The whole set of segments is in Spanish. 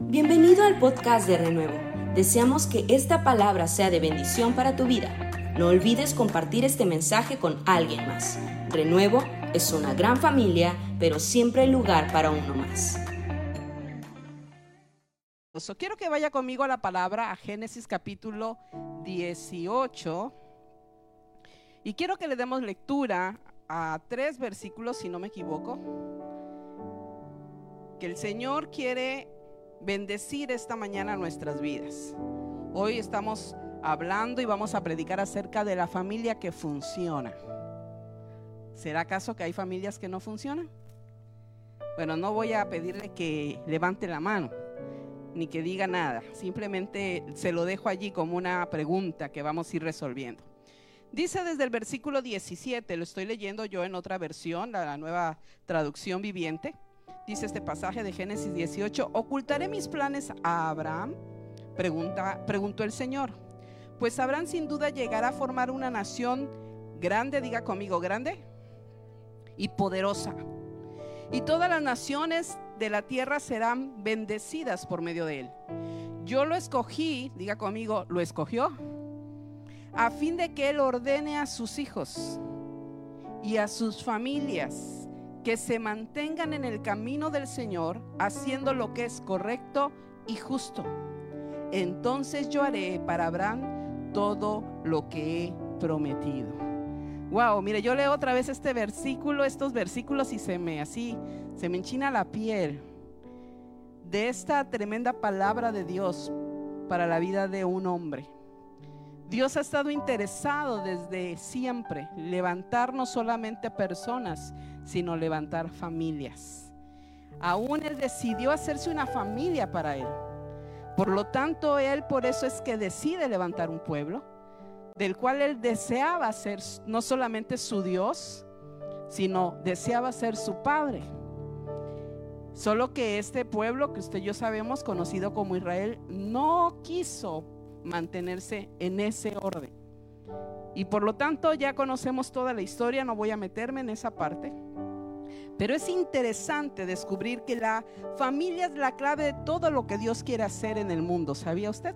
Bienvenido al podcast de Renuevo. Deseamos que esta palabra sea de bendición para tu vida. No olvides compartir este mensaje con alguien más. Renuevo es una gran familia, pero siempre hay lugar para uno más. Quiero que vaya conmigo a la palabra, a Génesis capítulo 18. Y quiero que le demos lectura a tres versículos, si no me equivoco, que el Señor quiere bendecir esta mañana nuestras vidas. Hoy estamos hablando y vamos a predicar acerca de la familia que funciona. ¿Será acaso que hay familias que no funcionan? Bueno, no voy a pedirle que levante la mano ni que diga nada. Simplemente se lo dejo allí como una pregunta que vamos a ir resolviendo. Dice desde el versículo 17, lo estoy leyendo yo en otra versión, la, nueva traducción viviente. Dice este pasaje de Génesis 18, ¿ocultaré mis planes a Abraham? Preguntó el Señor. Pues Abraham sin duda llegará a formar una nación grande, diga conmigo, grande y poderosa. Y todas las naciones de la tierra serán bendecidas por medio de él. Yo lo escogí, diga conmigo, lo escogió, a fin de que él ordene a sus hijos y a sus familias que se mantengan en el camino del Señor, haciendo lo que es correcto y justo. Entonces yo haré para Abraham todo lo que he prometido. Wow, mire, yo leo otra vez este versículo, estos versículos y se me así se me enchina la piel de esta tremenda palabra de Dios para la vida de un hombre. Dios ha estado interesado desde siempre levantar no solamente personas, sino levantar familias. Aún Él decidió hacerse una familia para Él. Por lo tanto, Él por eso es que decide levantar un pueblo, del cual Él deseaba ser no solamente su Dios, sino deseaba ser su Padre. Solo que este pueblo que usted y yo sabemos, conocido como Israel, no quiso mantenerse en ese orden. Y por lo tanto ya conocemos toda la historia, no voy a meterme en esa parte. Pero es interesante descubrir que la familia es la clave de todo lo que Dios quiere hacer en el mundo. ¿Sabía usted?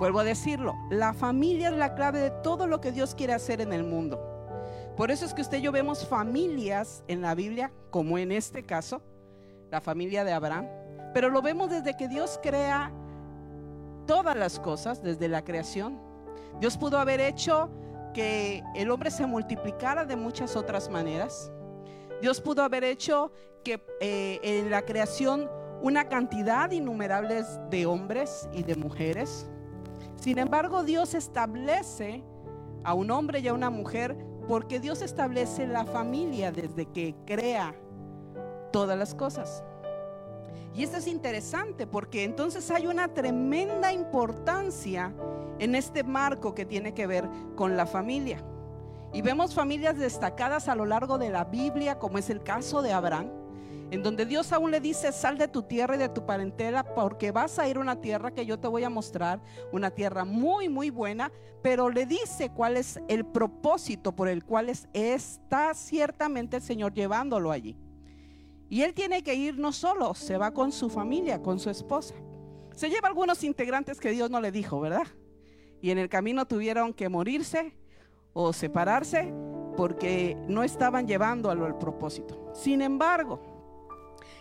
Vuelvo a decirlo, la familia es la clave de todo lo que Dios quiere hacer en el mundo. Por eso es que usted y yo vemos familias en la Biblia, como en este caso, la familia de Abraham, pero lo vemos desde que Dios crea todas las cosas, desde la creación. Dios pudo haber hecho que el hombre se multiplicara de muchas otras maneras. Dios pudo haber hecho que eh, en la creación una cantidad innumerable de hombres y de mujeres. Sin embargo, Dios establece a un hombre y a una mujer porque Dios establece la familia desde que crea todas las cosas. Y esto es interesante porque entonces hay una tremenda importancia en este marco que tiene que ver con la familia. Y vemos familias destacadas a lo largo de la Biblia, como es el caso de Abraham, en donde Dios aún le dice, sal de tu tierra y de tu parentela, porque vas a ir a una tierra que yo te voy a mostrar, una tierra muy, muy buena, pero le dice cuál es el propósito por el cual está ciertamente el Señor llevándolo allí. Y él tiene que ir no solo, se va con su familia, con su esposa. Se lleva algunos integrantes que Dios no le dijo, ¿verdad? Y en el camino tuvieron que morirse o separarse porque no estaban llevándolo al propósito. Sin embargo,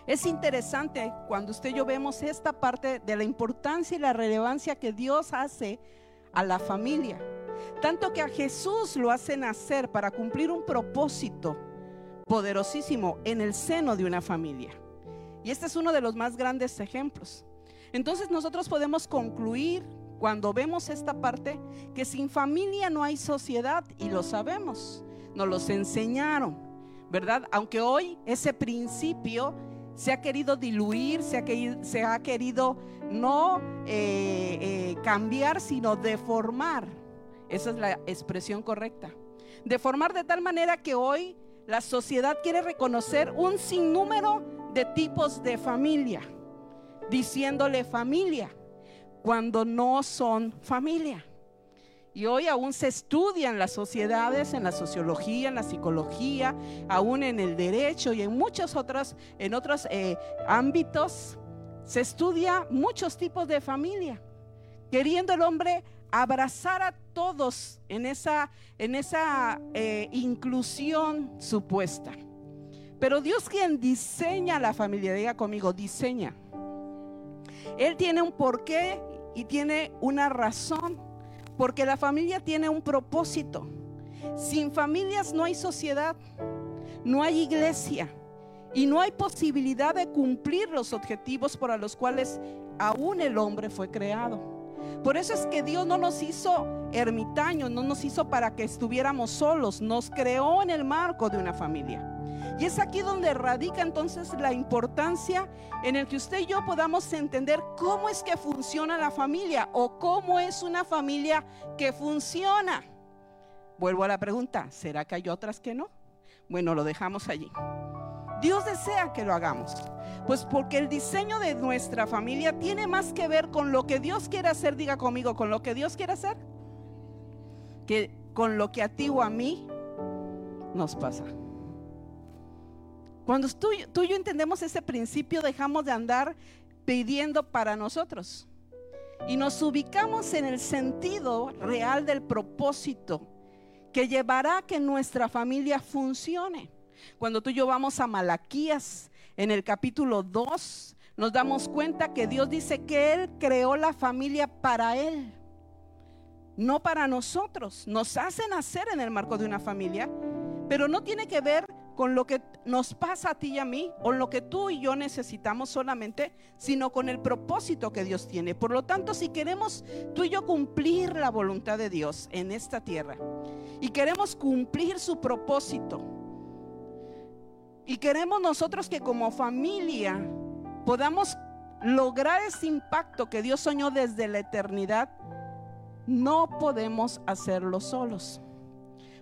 es interesante cuando usted y yo vemos esta parte de la importancia y la relevancia que Dios hace a la familia. Tanto que a Jesús lo hace nacer para cumplir un propósito poderosísimo en el seno de una familia. Y este es uno de los más grandes ejemplos. Entonces nosotros podemos concluir cuando vemos esta parte que sin familia no hay sociedad y lo sabemos, nos los enseñaron, ¿verdad? Aunque hoy ese principio se ha querido diluir, se ha querido, no eh, eh, cambiar, sino deformar. Esa es la expresión correcta. Deformar de tal manera que hoy la sociedad quiere reconocer un sinnúmero de tipos de familia, diciéndole familia, cuando no son familia. Y hoy aún se estudian las sociedades en la sociología, en la psicología, aún en el derecho y en muchos otros, en otros eh, ámbitos. se estudia muchos tipos de familia, queriendo el hombre abrazar a todos en esa, en esa eh, inclusión supuesta. Pero Dios quien diseña la familia, diga conmigo, diseña. Él tiene un porqué y tiene una razón, porque la familia tiene un propósito. Sin familias no hay sociedad, no hay iglesia y no hay posibilidad de cumplir los objetivos para los cuales aún el hombre fue creado. Por eso es que Dios no nos hizo ermitaños, no nos hizo para que estuviéramos solos, nos creó en el marco de una familia. Y es aquí donde radica entonces la importancia en el que usted y yo podamos entender cómo es que funciona la familia o cómo es una familia que funciona. Vuelvo a la pregunta, ¿será que hay otras que no? Bueno, lo dejamos allí. Dios desea que lo hagamos. Pues porque el diseño de nuestra familia tiene más que ver con lo que Dios quiere hacer, diga conmigo, con lo que Dios quiere hacer, que con lo que a ti o a mí nos pasa. Cuando tú, tú y yo entendemos ese principio, dejamos de andar pidiendo para nosotros y nos ubicamos en el sentido real del propósito que llevará a que nuestra familia funcione. Cuando tú y yo vamos a Malaquías en el capítulo 2, nos damos cuenta que Dios dice que Él creó la familia para Él, no para nosotros. Nos hace nacer en el marco de una familia, pero no tiene que ver con lo que nos pasa a ti y a mí, o lo que tú y yo necesitamos solamente, sino con el propósito que Dios tiene. Por lo tanto, si queremos tú y yo cumplir la voluntad de Dios en esta tierra, y queremos cumplir su propósito, y queremos nosotros que como familia podamos lograr ese impacto que Dios soñó desde la eternidad, no podemos hacerlo solos.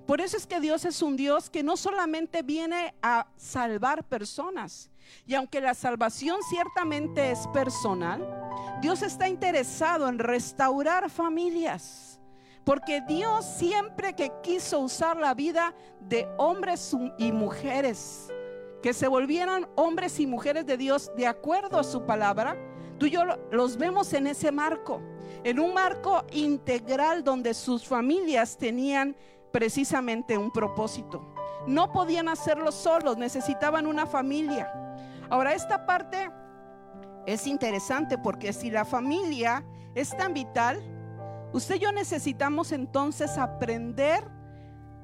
Por eso es que Dios es un Dios que no solamente viene a salvar personas, y aunque la salvación ciertamente es personal, Dios está interesado en restaurar familias. Porque Dios siempre que quiso usar la vida de hombres y mujeres que se volvieran hombres y mujeres de Dios de acuerdo a su palabra, tú y yo los vemos en ese marco, en un marco integral donde sus familias tenían precisamente un propósito. No podían hacerlo solos, necesitaban una familia. Ahora, esta parte es interesante porque si la familia es tan vital, usted y yo necesitamos entonces aprender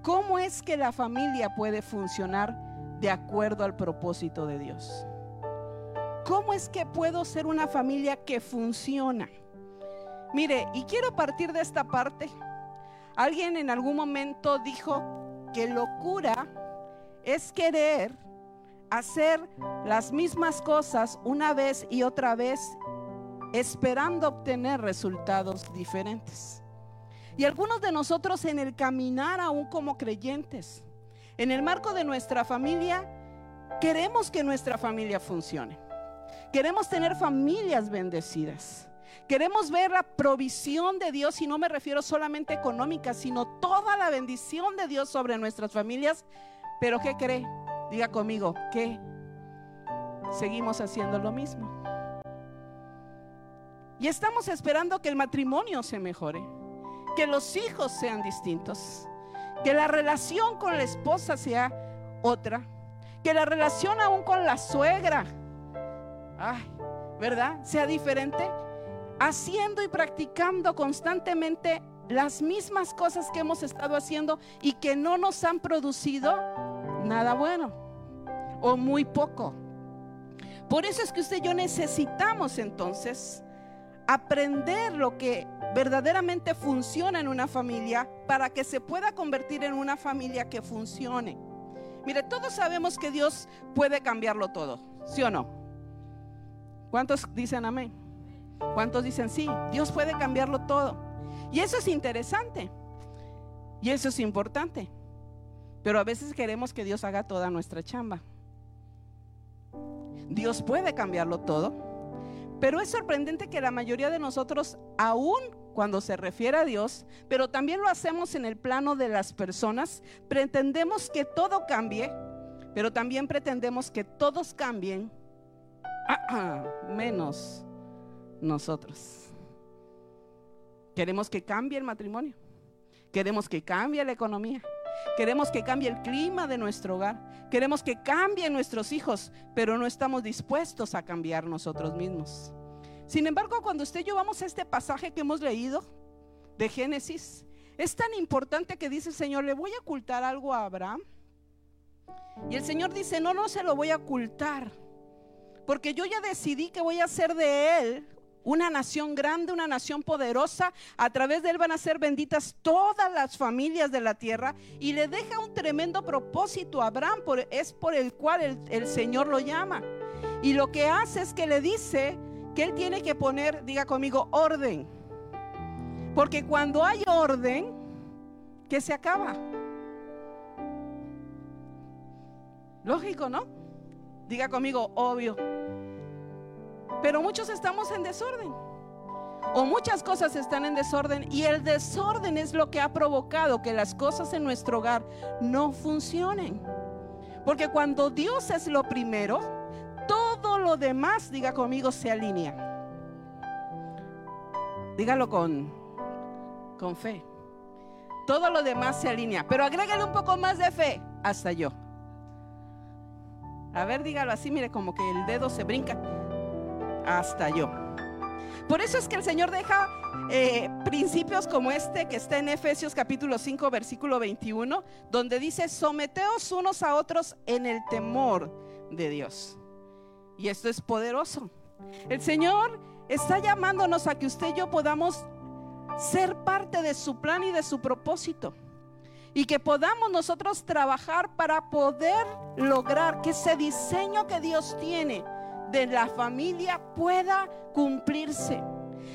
cómo es que la familia puede funcionar de acuerdo al propósito de Dios. ¿Cómo es que puedo ser una familia que funciona? Mire, y quiero partir de esta parte. Alguien en algún momento dijo que locura es querer hacer las mismas cosas una vez y otra vez esperando obtener resultados diferentes. Y algunos de nosotros en el caminar aún como creyentes, en el marco de nuestra familia, queremos que nuestra familia funcione. Queremos tener familias bendecidas. Queremos ver la provisión de Dios y no me refiero solamente económica, sino toda la bendición de Dios sobre nuestras familias. Pero ¿qué cree? Diga conmigo, ¿qué? Seguimos haciendo lo mismo. Y estamos esperando que el matrimonio se mejore, que los hijos sean distintos, que la relación con la esposa sea otra, que la relación aún con la suegra, ¿verdad? Sea diferente, haciendo y practicando constantemente las mismas cosas que hemos estado haciendo y que no nos han producido nada bueno o muy poco. Por eso es que usted y yo necesitamos entonces aprender lo que verdaderamente funciona en una familia para que se pueda convertir en una familia que funcione. Mire, todos sabemos que Dios puede cambiarlo todo, ¿sí o no? ¿Cuántos dicen amén? ¿Cuántos dicen sí? Dios puede cambiarlo todo. Y eso es interesante. Y eso es importante. Pero a veces queremos que Dios haga toda nuestra chamba. Dios puede cambiarlo todo. Pero es sorprendente que la mayoría de nosotros, aún cuando se refiere a Dios, pero también lo hacemos en el plano de las personas. Pretendemos que todo cambie, pero también pretendemos que todos cambien menos nosotros. Queremos que cambie el matrimonio. Queremos que cambie la economía. Queremos que cambie el clima de nuestro hogar. Queremos que cambien nuestros hijos, pero no estamos dispuestos a cambiar nosotros mismos. Sin embargo, cuando usted y yo vamos a este pasaje que hemos leído de Génesis, es tan importante que dice el Señor, le voy a ocultar algo a Abraham. Y el Señor dice, no, no se lo voy a ocultar, porque yo ya decidí que voy a hacer de él una nación grande, una nación poderosa. A través de él van a ser benditas todas las familias de la tierra. Y le deja un tremendo propósito a Abraham, es por el cual el, el Señor lo llama. Y lo que hace es que le dice que él tiene que poner, diga conmigo, orden. Porque cuando hay orden, ¿qué se acaba? Lógico, ¿no? Diga conmigo, obvio. Pero muchos estamos en desorden. O muchas cosas están en desorden y el desorden es lo que ha provocado que las cosas en nuestro hogar no funcionen. Porque cuando Dios es lo primero, todo lo demás, diga conmigo, se alinea. Dígalo con, con fe. Todo lo demás se alinea. Pero agrégale un poco más de fe hasta yo. A ver, dígalo así, mire, como que el dedo se brinca hasta yo. Por eso es que el Señor deja eh, principios como este que está en Efesios capítulo 5 versículo 21, donde dice, someteos unos a otros en el temor de Dios. Y esto es poderoso. El Señor está llamándonos a que usted y yo podamos ser parte de su plan y de su propósito. Y que podamos nosotros trabajar para poder lograr que ese diseño que Dios tiene de la familia pueda cumplirse.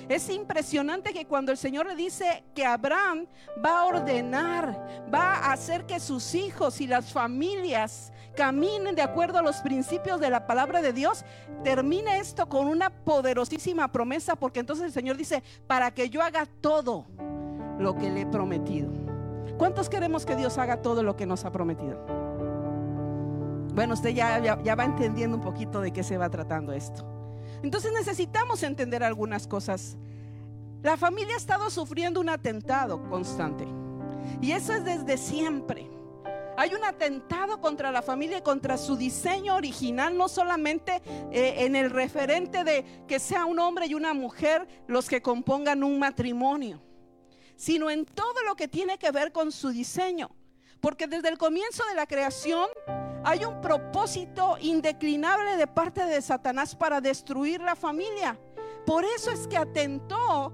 Es impresionante que cuando el Señor le dice que Abraham va a ordenar, va a hacer que sus hijos y las familias caminen de acuerdo a los principios de la palabra de Dios, termina esto con una poderosísima promesa, porque entonces el Señor dice, para que yo haga todo lo que le he prometido. ¿Cuántos queremos que Dios haga todo lo que nos ha prometido? Bueno, usted ya, va entendiendo un poquito de qué se va tratando esto. Entonces necesitamos entender algunas cosas. La familia ha estado sufriendo un atentado constante. Y eso es desde siempre. Hay un atentado contra la familia y contra su diseño original, no solamente eh, en el referente de que sea un hombre y una mujer los que compongan un matrimonio, sino en todo lo que tiene que ver con su diseño. Porque desde el comienzo de la creación hay un propósito indeclinable de parte de Satanás para destruir la familia. Por eso es que atentó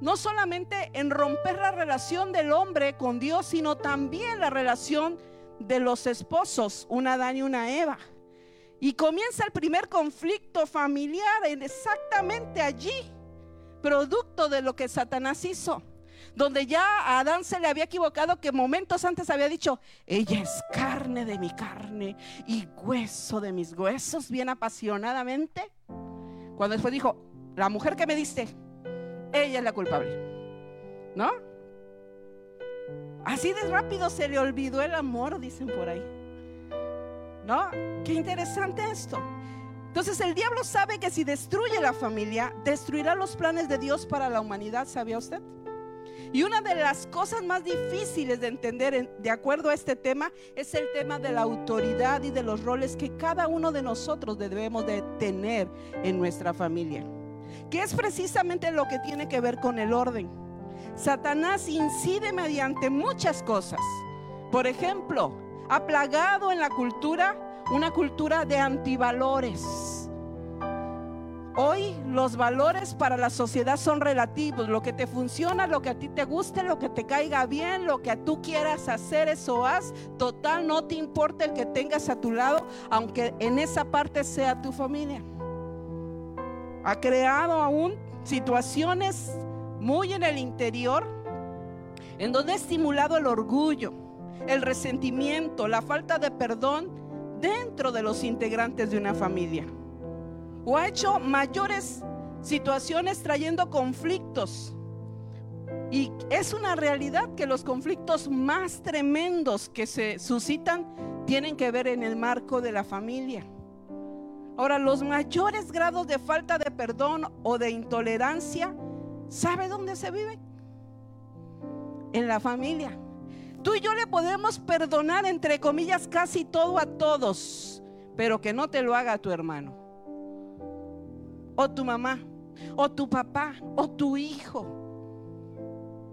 no solamente en romper la relación del hombre con Dios, sino también la relación de los esposos, una Adán y una Eva. Y comienza el primer conflicto familiar exactamente allí, producto de lo que Satanás hizo donde ya a Adán se le había equivocado que momentos antes había dicho, ella es carne de mi carne y hueso de mis huesos, bien apasionadamente. Cuando después dijo, la mujer que me diste, ella es la culpable. ¿No? Así de rápido se le olvidó el amor, dicen por ahí. ¿No? Qué interesante esto. Entonces el diablo sabe que si destruye la familia, destruirá los planes de Dios para la humanidad, ¿sabía usted? Y una de las cosas más difíciles de entender de acuerdo a este tema es el tema de la autoridad y de los roles que cada uno de nosotros debemos de tener en nuestra familia. Que es precisamente lo que tiene que ver con el orden. Satanás incide mediante muchas cosas. Por ejemplo, ha plagado en la cultura una cultura de antivalores Hoy los valores para la sociedad son relativos. Lo que te funciona, lo que a ti te guste, lo que te caiga bien, lo que tú quieras hacer, eso haz. Total, no te importa el que tengas a tu lado, aunque en esa parte sea tu familia. Ha creado aún situaciones muy en el interior en donde ha estimulado el orgullo, el resentimiento, la falta de perdón dentro de los integrantes de una familia o ha hecho mayores situaciones trayendo conflictos. Y es una realidad que los conflictos más tremendos que se suscitan tienen que ver en el marco de la familia. Ahora, los mayores grados de falta de perdón o de intolerancia, ¿sabe dónde se vive? En la familia. Tú y yo le podemos perdonar, entre comillas, casi todo a todos, pero que no te lo haga tu hermano, o tu mamá, o tu papá, o tu hijo.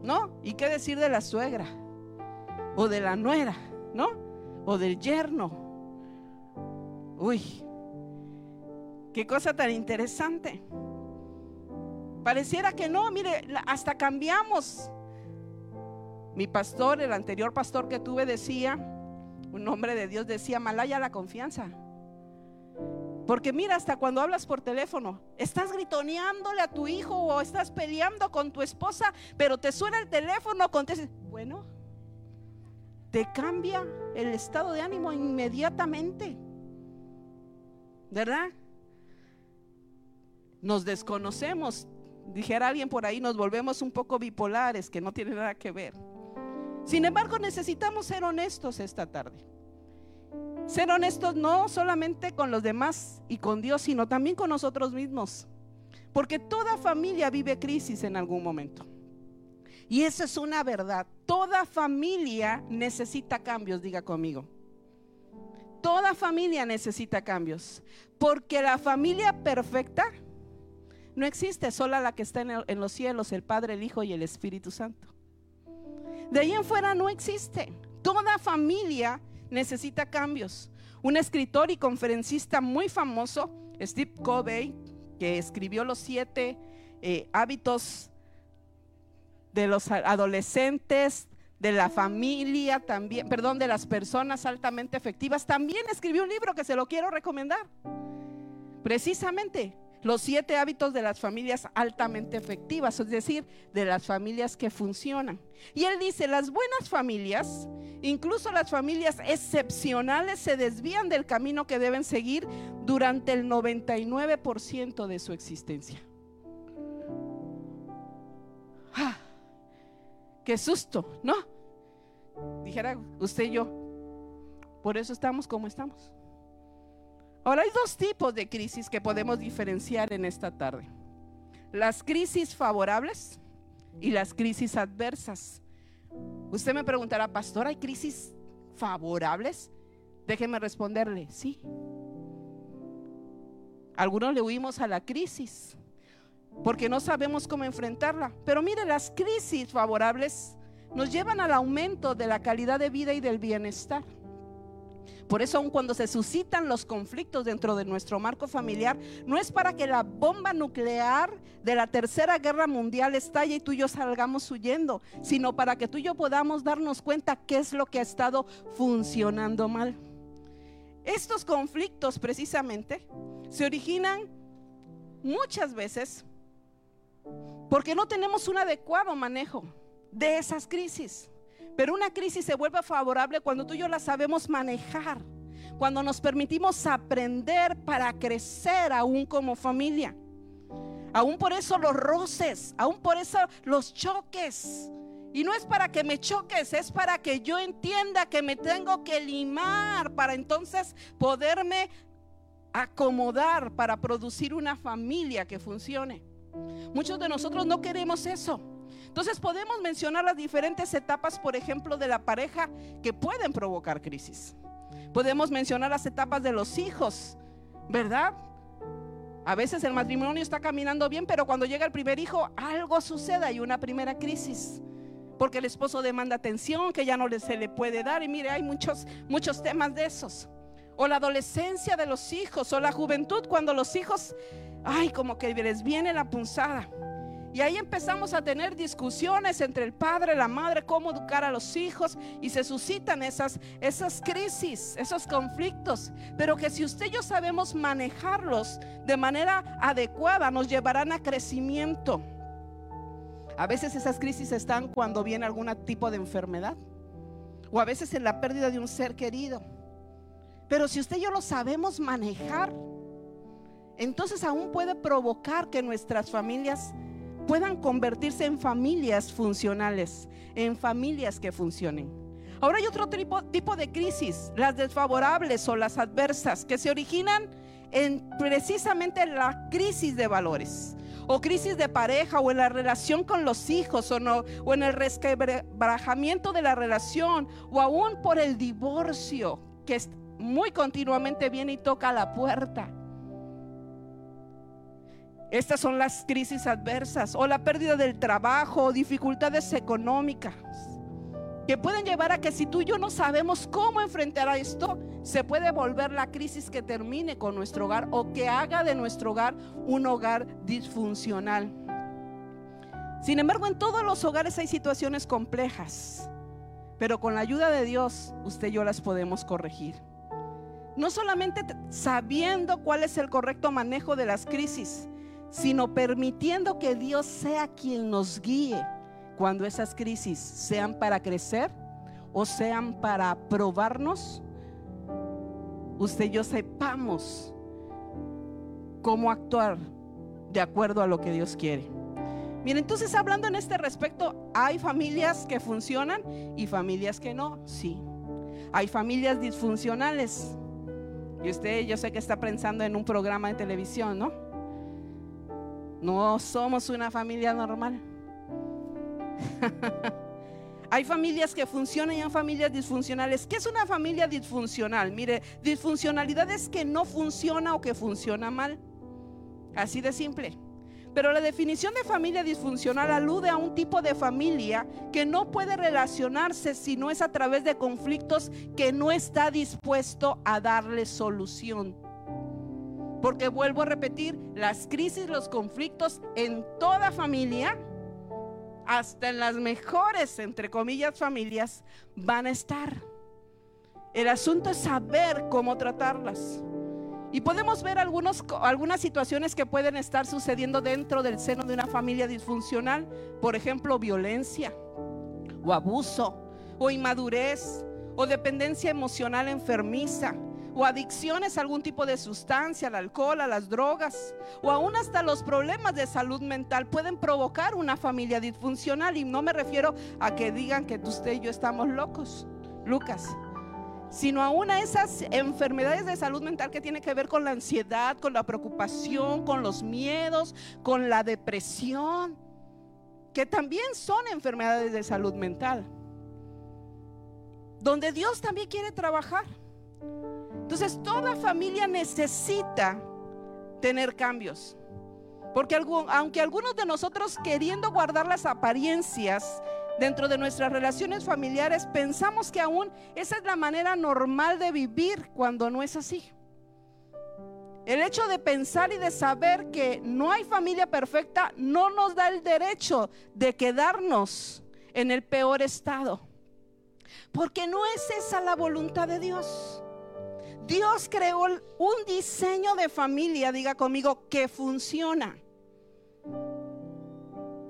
¿No? ¿Y qué decir de la suegra? O de la nuera, ¿no? O del yerno. Uy, qué cosa tan interesante. Pareciera que no, mire, hasta cambiamos mi pastor, el anterior pastor que tuve decía, un hombre de Dios decía, malaya la confianza. Porque mira, hasta cuando hablas por teléfono, estás gritoneándole a tu hijo o estás peleando con tu esposa, pero te suena el teléfono, contestas, bueno, te cambia el estado de ánimo inmediatamente. ¿Verdad? Nos desconocemos. Dijera alguien por ahí, nos volvemos un poco bipolares, que no tiene nada que ver. Sin embargo, necesitamos ser honestos esta tarde. Ser honestos no solamente con los demás y con Dios, sino también con nosotros mismos. Porque toda familia vive crisis en algún momento. Y esa es una verdad. Toda familia necesita cambios, diga conmigo. Toda familia necesita cambios. Porque la familia perfecta no existe, sola la que está en, en los cielos, el Padre, el Hijo y el Espíritu Santo. De ahí en fuera no existe. Toda familia necesita cambios. Un escritor y conferencista muy famoso, Steve Covey, que escribió los siete eh, hábitos de los adolescentes, de la familia también, perdón, de las personas altamente efectivas, también escribió un libro que se lo quiero recomendar. Precisamente los siete hábitos de las familias altamente efectivas, es decir, de las familias que funcionan. Y él dice, las buenas familias, incluso las familias excepcionales, se desvían del camino que deben seguir durante el 99% de su existencia. ¡Ah! ¡Qué susto! ¿No? Dijera usted y yo, por eso estamos como estamos. Ahora hay dos tipos de crisis que podemos diferenciar en esta tarde. Las crisis favorables y las crisis adversas. Usted me preguntará, pastor, ¿hay crisis favorables? Déjeme responderle, sí. Algunos le huimos a la crisis porque no sabemos cómo enfrentarla. Pero mire, las crisis favorables nos llevan al aumento de la calidad de vida y del bienestar. Por eso aun cuando se suscitan los conflictos dentro de nuestro marco familiar, no es para que la bomba nuclear de la tercera guerra mundial estalle y tú y yo salgamos huyendo, sino para que tú y yo podamos darnos cuenta qué es lo que ha estado funcionando mal. Estos conflictos precisamente se originan muchas veces porque no tenemos un adecuado manejo de esas crisis. Pero una crisis se vuelve favorable cuando tú y yo la sabemos manejar, cuando nos permitimos aprender para crecer aún como familia. Aún por eso los roces, aún por eso los choques. Y no es para que me choques, es para que yo entienda que me tengo que limar para entonces poderme acomodar para producir una familia que funcione. Muchos de nosotros no queremos eso. Entonces podemos mencionar las diferentes etapas, por ejemplo, de la pareja que pueden provocar crisis. Podemos mencionar las etapas de los hijos, ¿verdad? A veces el matrimonio está caminando bien, pero cuando llega el primer hijo, algo sucede, hay una primera crisis. Porque el esposo demanda atención que ya no se le puede dar. Y mire, hay muchos, muchos temas de esos. O la adolescencia de los hijos, o la juventud, cuando los hijos, ay, como que les viene la punzada. Y ahí empezamos a tener discusiones entre el padre, la madre, cómo educar a los hijos y se suscitan esas, esas crisis, esos conflictos. Pero que si usted y yo sabemos manejarlos de manera adecuada, nos llevarán a crecimiento. A veces esas crisis están cuando viene algún tipo de enfermedad o a veces en la pérdida de un ser querido. Pero si usted y yo lo sabemos manejar, entonces aún puede provocar que nuestras familias puedan convertirse en familias funcionales, en familias que funcionen. Ahora hay otro tipo, de crisis, las desfavorables o las adversas, que se originan en precisamente la crisis de valores o crisis de pareja o en la relación con los hijos o, no, o en el resquebrajamiento de la relación o aún por el divorcio que muy continuamente viene y toca la puerta. Estas son las crisis adversas o la pérdida del trabajo o dificultades económicas que pueden llevar a que si tú y yo no sabemos cómo enfrentar a esto, se puede volver la crisis que termine con nuestro hogar o que haga de nuestro hogar un hogar disfuncional. Sin embargo, en todos los hogares hay situaciones complejas, pero con la ayuda de Dios, usted y yo las podemos corregir. No solamente sabiendo cuál es el correcto manejo de las crisis, sino permitiendo que Dios sea quien nos guíe cuando esas crisis sean para crecer o sean para probarnos, usted y yo sepamos cómo actuar de acuerdo a lo que Dios quiere. Miren, entonces hablando en este respecto, hay familias que funcionan y familias que no, sí. Hay familias disfuncionales. Y usted, yo sé que está pensando en un programa de televisión, ¿no? No somos una familia normal. hay familias que funcionan y hay familias disfuncionales. ¿Qué es una familia disfuncional? Mire, disfuncionalidad es que no funciona o que funciona mal. Así de simple. Pero la definición de familia disfuncional alude a un tipo de familia que no puede relacionarse si no es a través de conflictos que no está dispuesto a darle solución. Porque vuelvo a repetir, las crisis, los conflictos en toda familia hasta en las mejores, entre comillas, familias, van a estar. El asunto es saber cómo tratarlas. Y podemos ver algunos, algunas situaciones que pueden estar sucediendo dentro del seno de una familia disfuncional. Por ejemplo, violencia o abuso o inmadurez o dependencia emocional enfermiza o adicciones a algún tipo de sustancia, al alcohol, a las drogas, o aún hasta los problemas de salud mental pueden provocar una familia disfuncional. Y no me refiero a que digan que usted y yo estamos locos, Lucas, sino aún a esas enfermedades de salud mental que tienen que ver con la ansiedad, con la preocupación, con los miedos, con la depresión, que también son enfermedades de salud mental, donde Dios también quiere trabajar. Entonces toda familia necesita tener cambios. Porque aunque algunos de nosotros queriendo guardar las apariencias dentro de nuestras relaciones familiares, pensamos que aún esa es la manera normal de vivir cuando no es así. El hecho de pensar y de saber que no hay familia perfecta no nos da el derecho de quedarnos en el peor estado. Porque no es esa la voluntad de Dios. Dios creó un diseño de familia, diga conmigo, que funciona.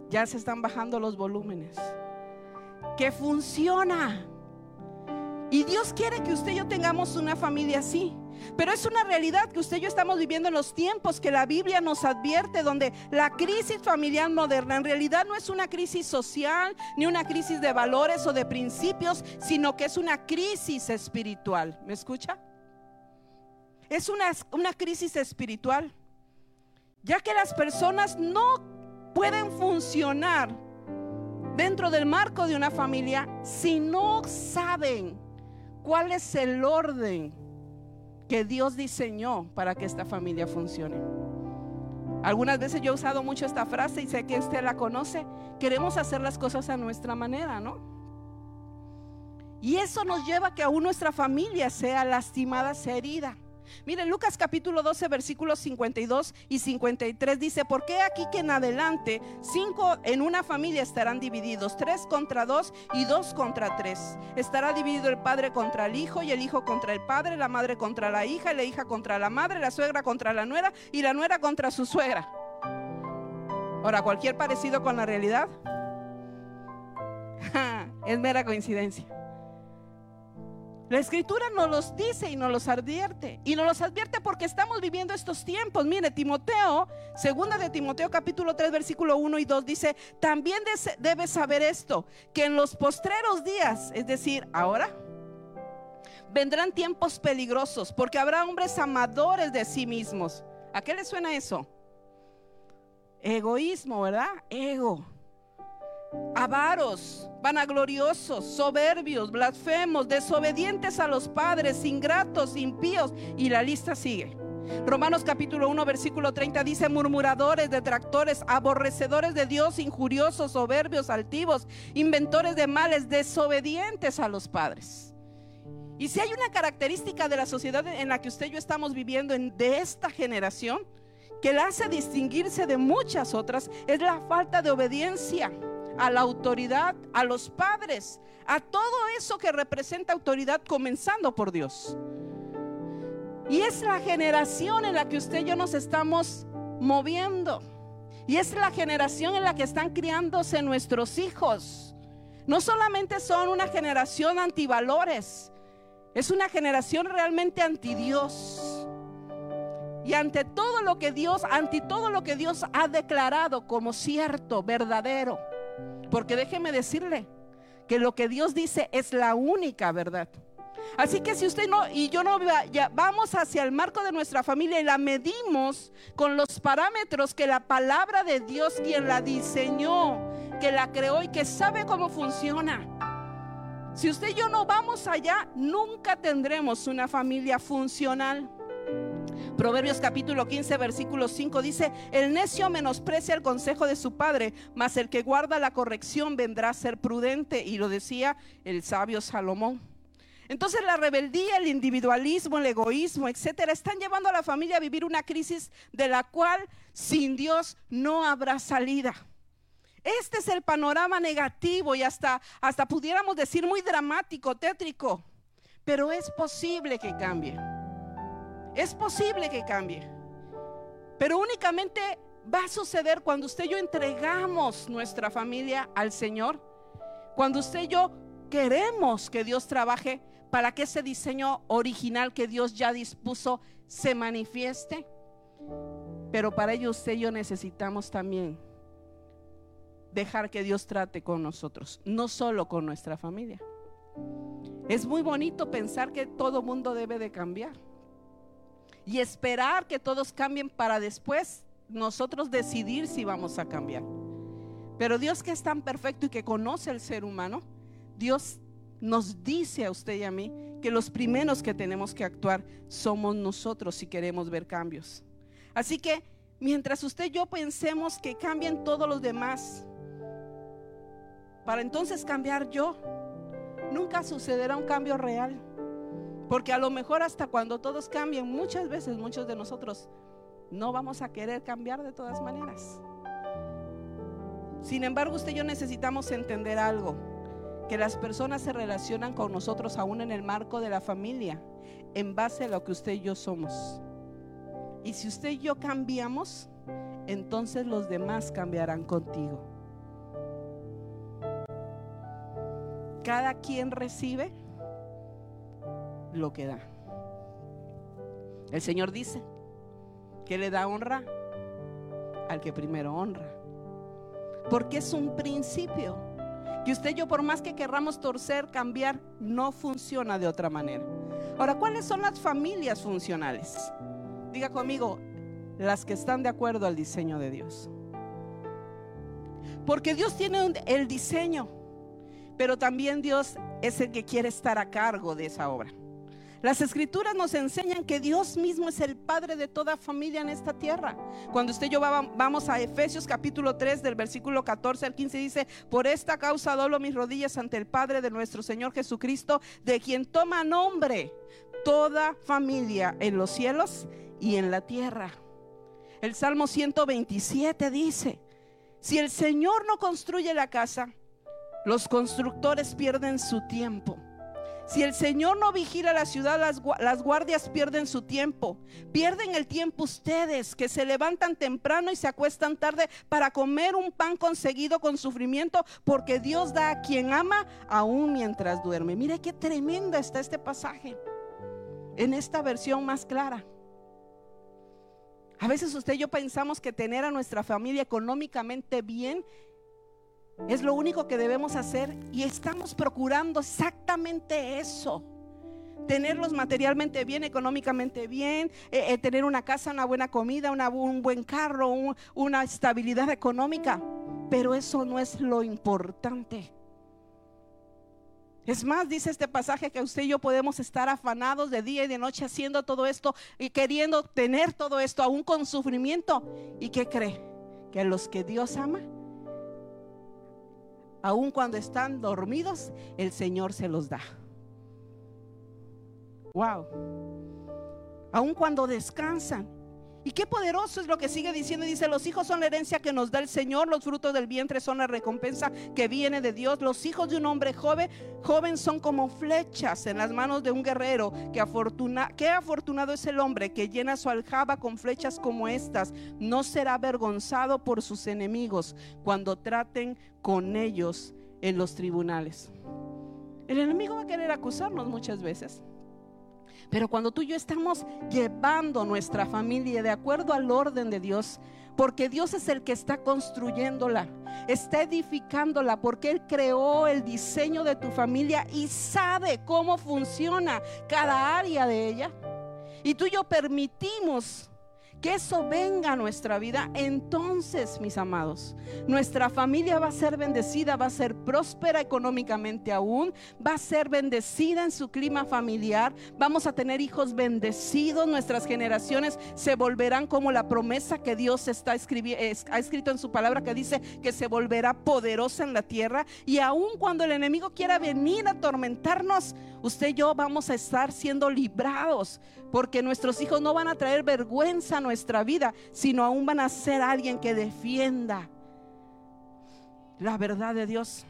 Ya se están bajando los volúmenes. Que funciona. Y Dios quiere que usted y yo tengamos una familia así. Pero es una realidad que usted y yo estamos viviendo en los tiempos que la Biblia nos advierte, donde la crisis familiar moderna en realidad no es una crisis social, ni una crisis de valores o de principios, sino que es una crisis espiritual. ¿Me escucha? Es una, una crisis espiritual, ya que las personas no pueden funcionar dentro del marco de una familia si no saben cuál es el orden que Dios diseñó para que esta familia funcione. Algunas veces yo he usado mucho esta frase y sé que usted la conoce. Queremos hacer las cosas a nuestra manera, ¿no? Y eso nos lleva a que aún nuestra familia sea lastimada, sea herida. Miren, Lucas capítulo 12, versículos 52 y 53 dice, ¿por qué aquí que en adelante cinco en una familia estarán divididos? Tres contra dos y dos contra tres. Estará dividido el padre contra el hijo y el hijo contra el padre, la madre contra la hija y la hija contra la madre, la suegra contra la nuera y la nuera contra su suegra. Ahora, cualquier parecido con la realidad es mera coincidencia. La escritura nos los dice y nos los advierte. Y nos los advierte porque estamos viviendo estos tiempos. Mire, Timoteo, segunda de Timoteo capítulo 3 versículo 1 y 2 dice, también debes saber esto, que en los postreros días, es decir, ahora, Vendrán tiempos peligrosos porque habrá hombres amadores de sí mismos. ¿A qué le suena eso? Egoísmo, ¿verdad? Ego. Avaros, vanagloriosos, soberbios, blasfemos, desobedientes a los padres, ingratos, impíos. Y la lista sigue. Romanos capítulo 1, versículo 30 dice, murmuradores, detractores, aborrecedores de Dios, injuriosos, soberbios, altivos, inventores de males, desobedientes a los padres. Y si hay una característica de la sociedad en la que usted y yo estamos viviendo, en, de esta generación, que la hace distinguirse de muchas otras, es la falta de obediencia a la autoridad, a los padres, a todo eso que representa autoridad, comenzando por Dios. Y es la generación en la que usted y yo nos estamos moviendo. Y es la generación en la que están criándose nuestros hijos. No solamente son una generación antivalores, es una generación realmente anti Dios. Y ante todo lo que Dios, ante todo lo que Dios ha declarado como cierto, verdadero. Porque déjeme decirle que lo que Dios dice es la única verdad. Así que si usted no y yo no vamos hacia el marco de nuestra familia y la medimos con los parámetros que la palabra de Dios quien la diseñó, que la creó y que sabe cómo funciona. Si usted y yo no vamos allá, nunca tendremos una familia funcional. Proverbios capítulo 15, versículo 5 dice, el necio menosprecia el consejo de su padre, mas el que guarda la corrección vendrá a ser prudente. Y lo decía el sabio Salomón. Entonces la rebeldía, el individualismo, el egoísmo, etcétera, están llevando a la familia a vivir una crisis de la cual sin Dios no habrá salida. Este es el panorama negativo y hasta, hasta pudiéramos decir muy dramático, tétrico, pero es posible que cambie. Es posible que cambie. Pero únicamente va a suceder cuando usted y yo entregamos nuestra familia al Señor. Cuando usted y yo queremos que Dios trabaje para que ese diseño original que Dios ya dispuso se manifieste. Pero para ello usted y yo necesitamos también dejar que Dios trate con nosotros, no solo con nuestra familia. Es muy bonito pensar que todo mundo debe de cambiar y esperar que todos cambien para después nosotros decidir si vamos a cambiar. Pero Dios que es tan perfecto y que conoce al ser humano, Dios nos dice a usted y a mí que los primeros que tenemos que actuar somos nosotros si queremos ver cambios. Así que mientras usted y yo pensemos que cambien todos los demás, para entonces cambiar yo, nunca sucederá un cambio real. Porque a lo mejor hasta cuando todos cambien, muchas veces muchos de nosotros no vamos a querer cambiar de todas maneras. Sin embargo, usted y yo necesitamos entender algo que las personas se relacionan con nosotros aún en el marco de la familia, en base a lo que usted y yo somos. Y si usted y yo cambiamos, entonces los demás cambiarán contigo. Cada quien recibe lo que da. El Señor dice que le da honra al que primero honra. Porque es un principio que usted y yo, por más que querramos torcer, cambiar, no funciona de otra manera. Ahora, ¿cuáles son las familias funcionales? Diga conmigo, las que están de acuerdo al diseño de Dios. Porque Dios tiene el diseño, pero también Dios es el que quiere estar a cargo de esa obra. Las escrituras nos enseñan que Dios mismo es el Padre de toda familia en esta tierra. Cuando usted y yo vamos a Efesios capítulo 3 del versículo 14 al 15 dice, por esta causa doblo mis rodillas ante el Padre de nuestro Señor Jesucristo, de quien toma nombre toda familia en los cielos y en la tierra. El Salmo 127 dice, si el Señor no construye la casa, los constructores pierden su tiempo. Si el Señor no vigila la ciudad, las, guardias pierden su tiempo. Pierden el tiempo ustedes que se levantan temprano y se acuestan tarde para comer un pan conseguido con sufrimiento, porque Dios da a quien ama aún mientras duerme. Mire qué tremenda está este pasaje en esta versión más clara. A veces usted y yo pensamos que tener a nuestra familia económicamente bien es lo único que debemos hacer y estamos procurando exactamente eso. tenerlos materialmente bien, económicamente bien, eh, eh, tener una casa, una buena comida, un buen carro, una estabilidad económica. Pero eso no es lo importante. Es más, dice este pasaje que usted y yo podemos estar afanados de día y de noche haciendo todo esto y queriendo tener todo esto aún con sufrimiento. ¿Y qué cree? Que los que Dios ama, aun cuando están dormidos, el Señor se los da. Wow. Aun cuando descansan, y qué poderoso es lo que sigue diciendo. Dice, los hijos son la herencia que nos da el Señor, los frutos del vientre son la recompensa que viene de Dios. Los hijos de un hombre joven, joven son como flechas en las manos de un guerrero. Que qué afortunado es el hombre que llena su aljaba con flechas como estas. No será avergonzado por sus enemigos cuando traten con ellos en los tribunales. El enemigo va a querer acusarnos muchas veces. Pero cuando tú y yo estamos llevando nuestra familia de acuerdo al orden de Dios, porque Dios es el que está construyéndola, está edificándola, porque Él creó el diseño de tu familia y sabe cómo funciona cada área de ella. Y tú y yo permitimos que eso venga a nuestra vida, entonces, mis amados, nuestra familia va a ser bendecida, va a ser próspera económicamente aún, va a ser bendecida en su clima familiar, vamos a tener hijos bendecidos, nuestras generaciones se volverán como la promesa que Dios está ha escrito en su palabra que dice que se volverá poderosa en la tierra y aún cuando el enemigo quiera venir a atormentarnos, usted y yo vamos a estar siendo librados porque nuestros hijos no van a traer vergüenza a nuestra vida, sino aún van a ser alguien que defienda la verdad de Dios.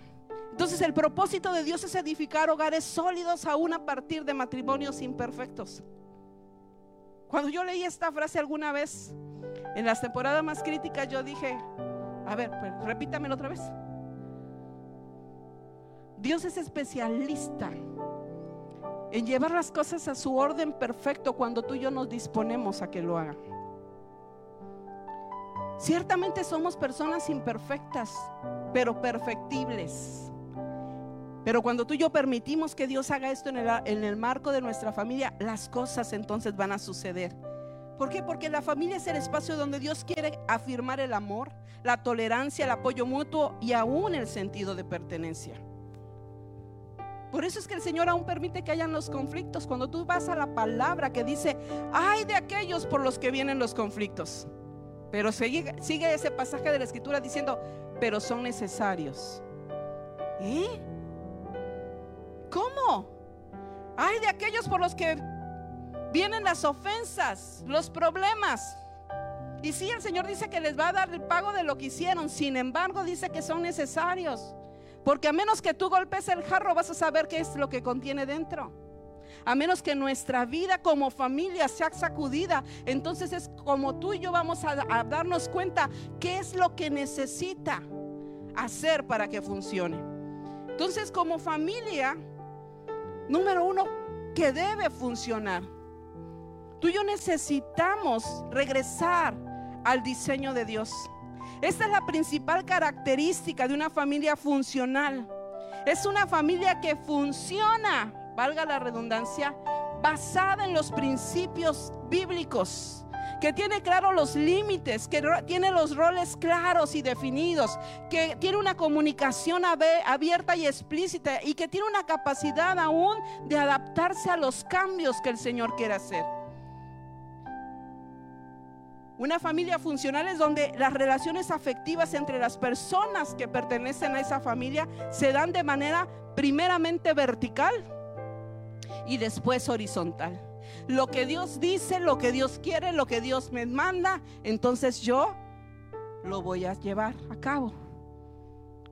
Entonces el propósito de Dios es edificar hogares sólidos aún a partir de matrimonios imperfectos. Cuando yo leí esta frase alguna vez, en las temporadas más críticas, yo dije, a ver, pues, repítamelo otra vez. Dios es especialista en llevar las cosas a su orden perfecto cuando tú y yo nos disponemos a que lo haga. Ciertamente somos personas imperfectas, pero perfectibles. Pero cuando tú y yo permitimos que Dios haga esto en el, marco de nuestra familia, las cosas entonces van a suceder. ¿Por qué? Porque la familia es el espacio donde Dios quiere afirmar el amor, la tolerancia, el apoyo mutuo y aún el sentido de pertenencia. Por eso es que el Señor aún permite que hayan los conflictos. Cuando tú vas a la palabra que dice, ay de aquellos por los que vienen los conflictos. Pero sigue, ese pasaje de la escritura diciendo, pero son necesarios. ¿Eh? ¿Cómo? Ay de aquellos por los que vienen las ofensas, los problemas. Y sí, el Señor dice que les va a dar el pago de lo que hicieron. Sin embargo, dice que son necesarios. Porque a menos que tú golpes el jarro vas a saber qué es lo que contiene dentro. A menos que nuestra vida como familia sea sacudida, entonces es como tú y yo vamos a, darnos cuenta qué es lo que necesita hacer para que funcione. Entonces como familia, número uno, que debe funcionar. Tú y yo necesitamos regresar al diseño de Dios. Esta es la principal característica de una familia funcional. Es una familia que funciona, valga la redundancia, basada en los principios bíblicos, que tiene claros los límites, que tiene los roles claros y definidos, que tiene una comunicación abierta y explícita y que tiene una capacidad aún de adaptarse a los cambios que el Señor quiere hacer. Una familia funcional es donde las relaciones afectivas entre las personas que pertenecen a esa familia se dan de manera primeramente vertical y después horizontal. Lo que Dios dice, lo que Dios quiere, lo que Dios me manda, entonces yo lo voy a llevar a cabo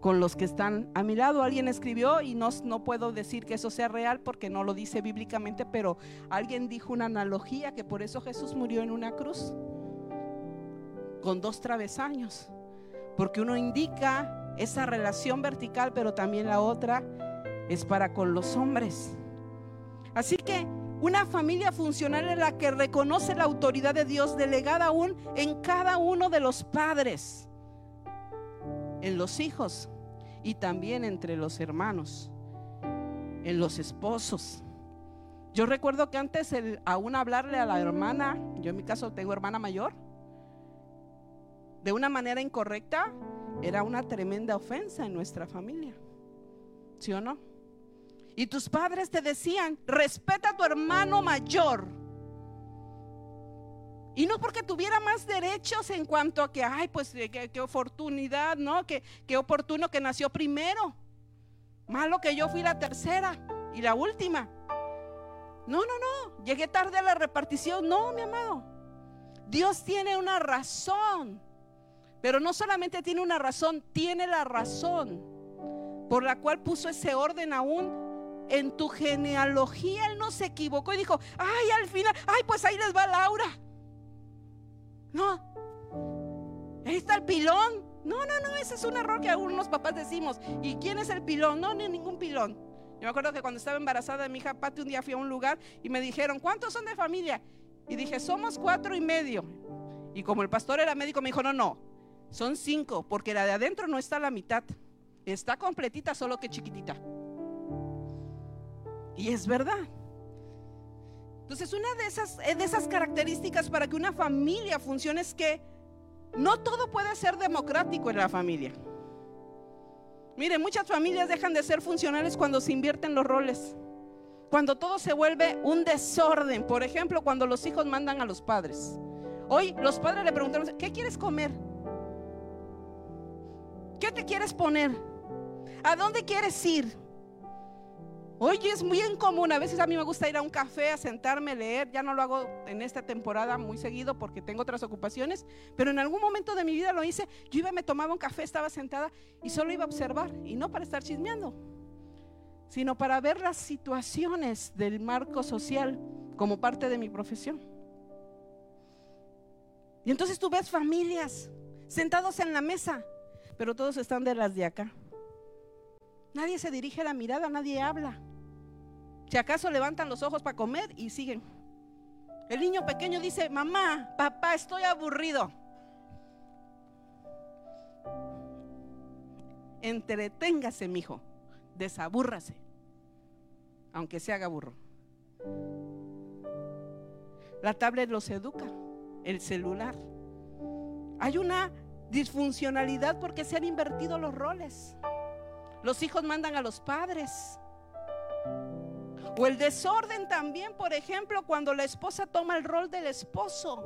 con los que están a mi lado. Alguien escribió y no, no puedo decir que eso sea real porque no lo dice bíblicamente, pero alguien dijo una analogía que por eso Jesús murió en una cruz con dos travesaños, porque uno indica esa relación vertical, pero también la otra es para con los hombres. Así que una familia funcional es la que reconoce la autoridad de Dios delegada aún en cada uno de los padres, en los hijos y también entre los hermanos, en los esposos. Yo recuerdo que antes el, aún hablarle a la hermana, yo en mi caso tengo hermana mayor, de una manera incorrecta, era una tremenda ofensa en nuestra familia. ¿Sí o no? Y tus padres te decían, respeta a tu hermano mayor. Y no porque tuviera más derechos en cuanto a que, ay, pues qué, oportunidad, ¿no? Qué, qué oportuno que nació primero. Malo que yo fui la tercera y la última. No, no, no. Llegué tarde a la repartición. No, mi amado. Dios tiene una razón. Pero no solamente tiene una razón, tiene la razón por la cual puso ese orden aún en tu genealogía. Él no se equivocó y dijo, ay, al final, ay, pues ahí les va Laura. No, ahí está el pilón. No, no, no, ese es un error que algunos papás decimos. ¿Y quién es el pilón? No, ni ningún pilón. Yo me acuerdo que cuando estaba embarazada de mi hija Pati, un día fui a un lugar y me dijeron, ¿cuántos son de familia? Y dije, somos cuatro y medio. Y como el pastor era médico, me dijo, no, no, son cinco, porque la de adentro no está la mitad. Está completita, solo que chiquitita. Y es verdad. Entonces, una de esas, de esas características para que una familia funcione es que no todo puede ser democrático en la familia. Mire, muchas familias dejan de ser funcionales cuando se invierten los roles. Cuando todo se vuelve un desorden. Por ejemplo, cuando los hijos mandan a los padres. Hoy los padres le preguntan, ¿qué quieres comer? ¿Qué te quieres poner? ¿A dónde quieres ir? Oye, es muy común. A veces a mí me gusta ir a un café, a sentarme, a leer. Ya no lo hago en esta temporada muy seguido porque tengo otras ocupaciones. Pero en algún momento de mi vida lo hice. Yo iba, me tomaba un café, estaba sentada y solo iba a observar. Y no para estar chismeando, sino para ver las situaciones del marco social como parte de mi profesión. Y entonces tú ves familias sentados en la mesa pero todos están de las de acá. Nadie se dirige la mirada, nadie habla. Si acaso levantan los ojos para comer y siguen. El niño pequeño dice, mamá, papá, estoy aburrido. Entreténgase, mijo, desabúrrase, aunque se haga burro. La tablet los educa, el celular. Hay una Disfuncionalidad porque se han invertido los roles. Los hijos mandan a los padres. O el desorden también, por ejemplo, cuando la esposa toma el rol del esposo.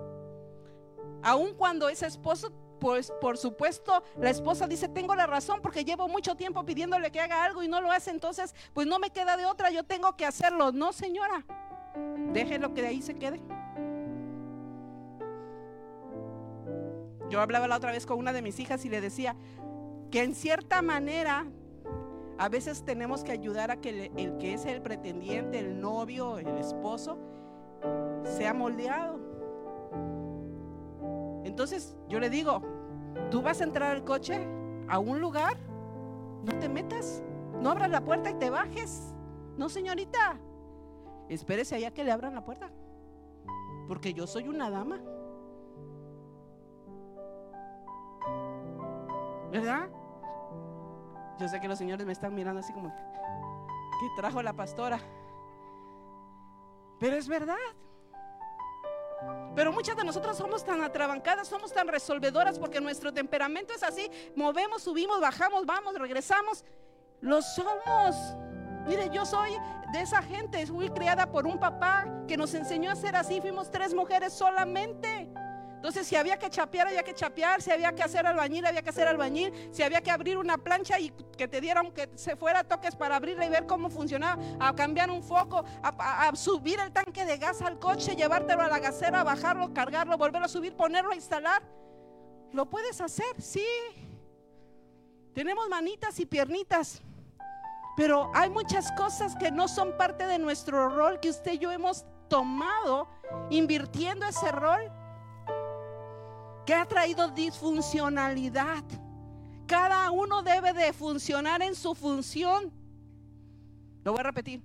Aun cuando ese esposo, pues por supuesto, la esposa dice, tengo la razón porque llevo mucho tiempo pidiéndole que haga algo y no lo hace, entonces pues no me queda de otra, yo tengo que hacerlo. No, señora, déjelo que de ahí se quede. Yo hablaba la otra vez con una de mis hijas y le decía que en cierta manera a veces tenemos que ayudar a que el, que es el pretendiente, el novio, el esposo, sea moldeado. Entonces yo le digo, tú vas a entrar al coche a un lugar, no te metas, no abras la puerta y te bajes. No, señorita, espérese allá que le abran la puerta, porque yo soy una dama. ¿Verdad? Yo sé que los señores me están mirando así como, ¿qué trajo la pastora? Pero es verdad. Pero muchas de nosotros somos tan atrabancadas, somos tan resolvedoras porque nuestro temperamento es así. Movemos, subimos, bajamos, vamos, regresamos. Lo somos. Mire, yo soy de esa gente, fui criada por un papá que nos enseñó a ser así. Fuimos tres mujeres solamente. Entonces, si había que chapear, había que chapear, si había que hacer albañil, había que hacer albañil, si había que abrir una plancha y que te dieran que se fuera toques para abrirla y ver cómo funcionaba, a cambiar un foco, a, subir el tanque de gas al coche, llevártelo a la gasera, bajarlo, cargarlo, volverlo a subir, ponerlo a instalar. ¿Lo puedes hacer? Sí. Tenemos manitas y piernitas. Pero hay muchas cosas que no son parte de nuestro rol que usted y yo hemos tomado invirtiendo ese rol que ha traído disfuncionalidad. Cada uno debe de funcionar en su función. Lo voy a repetir.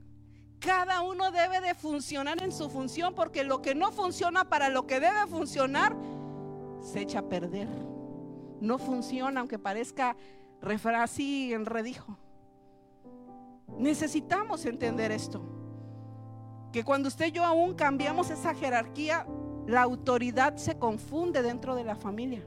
Cada uno debe de funcionar en su función porque lo que no funciona para lo que debe funcionar se echa a perder. No funciona aunque parezca así en redijo. Necesitamos entender esto. que cuando usted y yo aún cambiamos esa jerarquía, la autoridad se confunde dentro de la familia.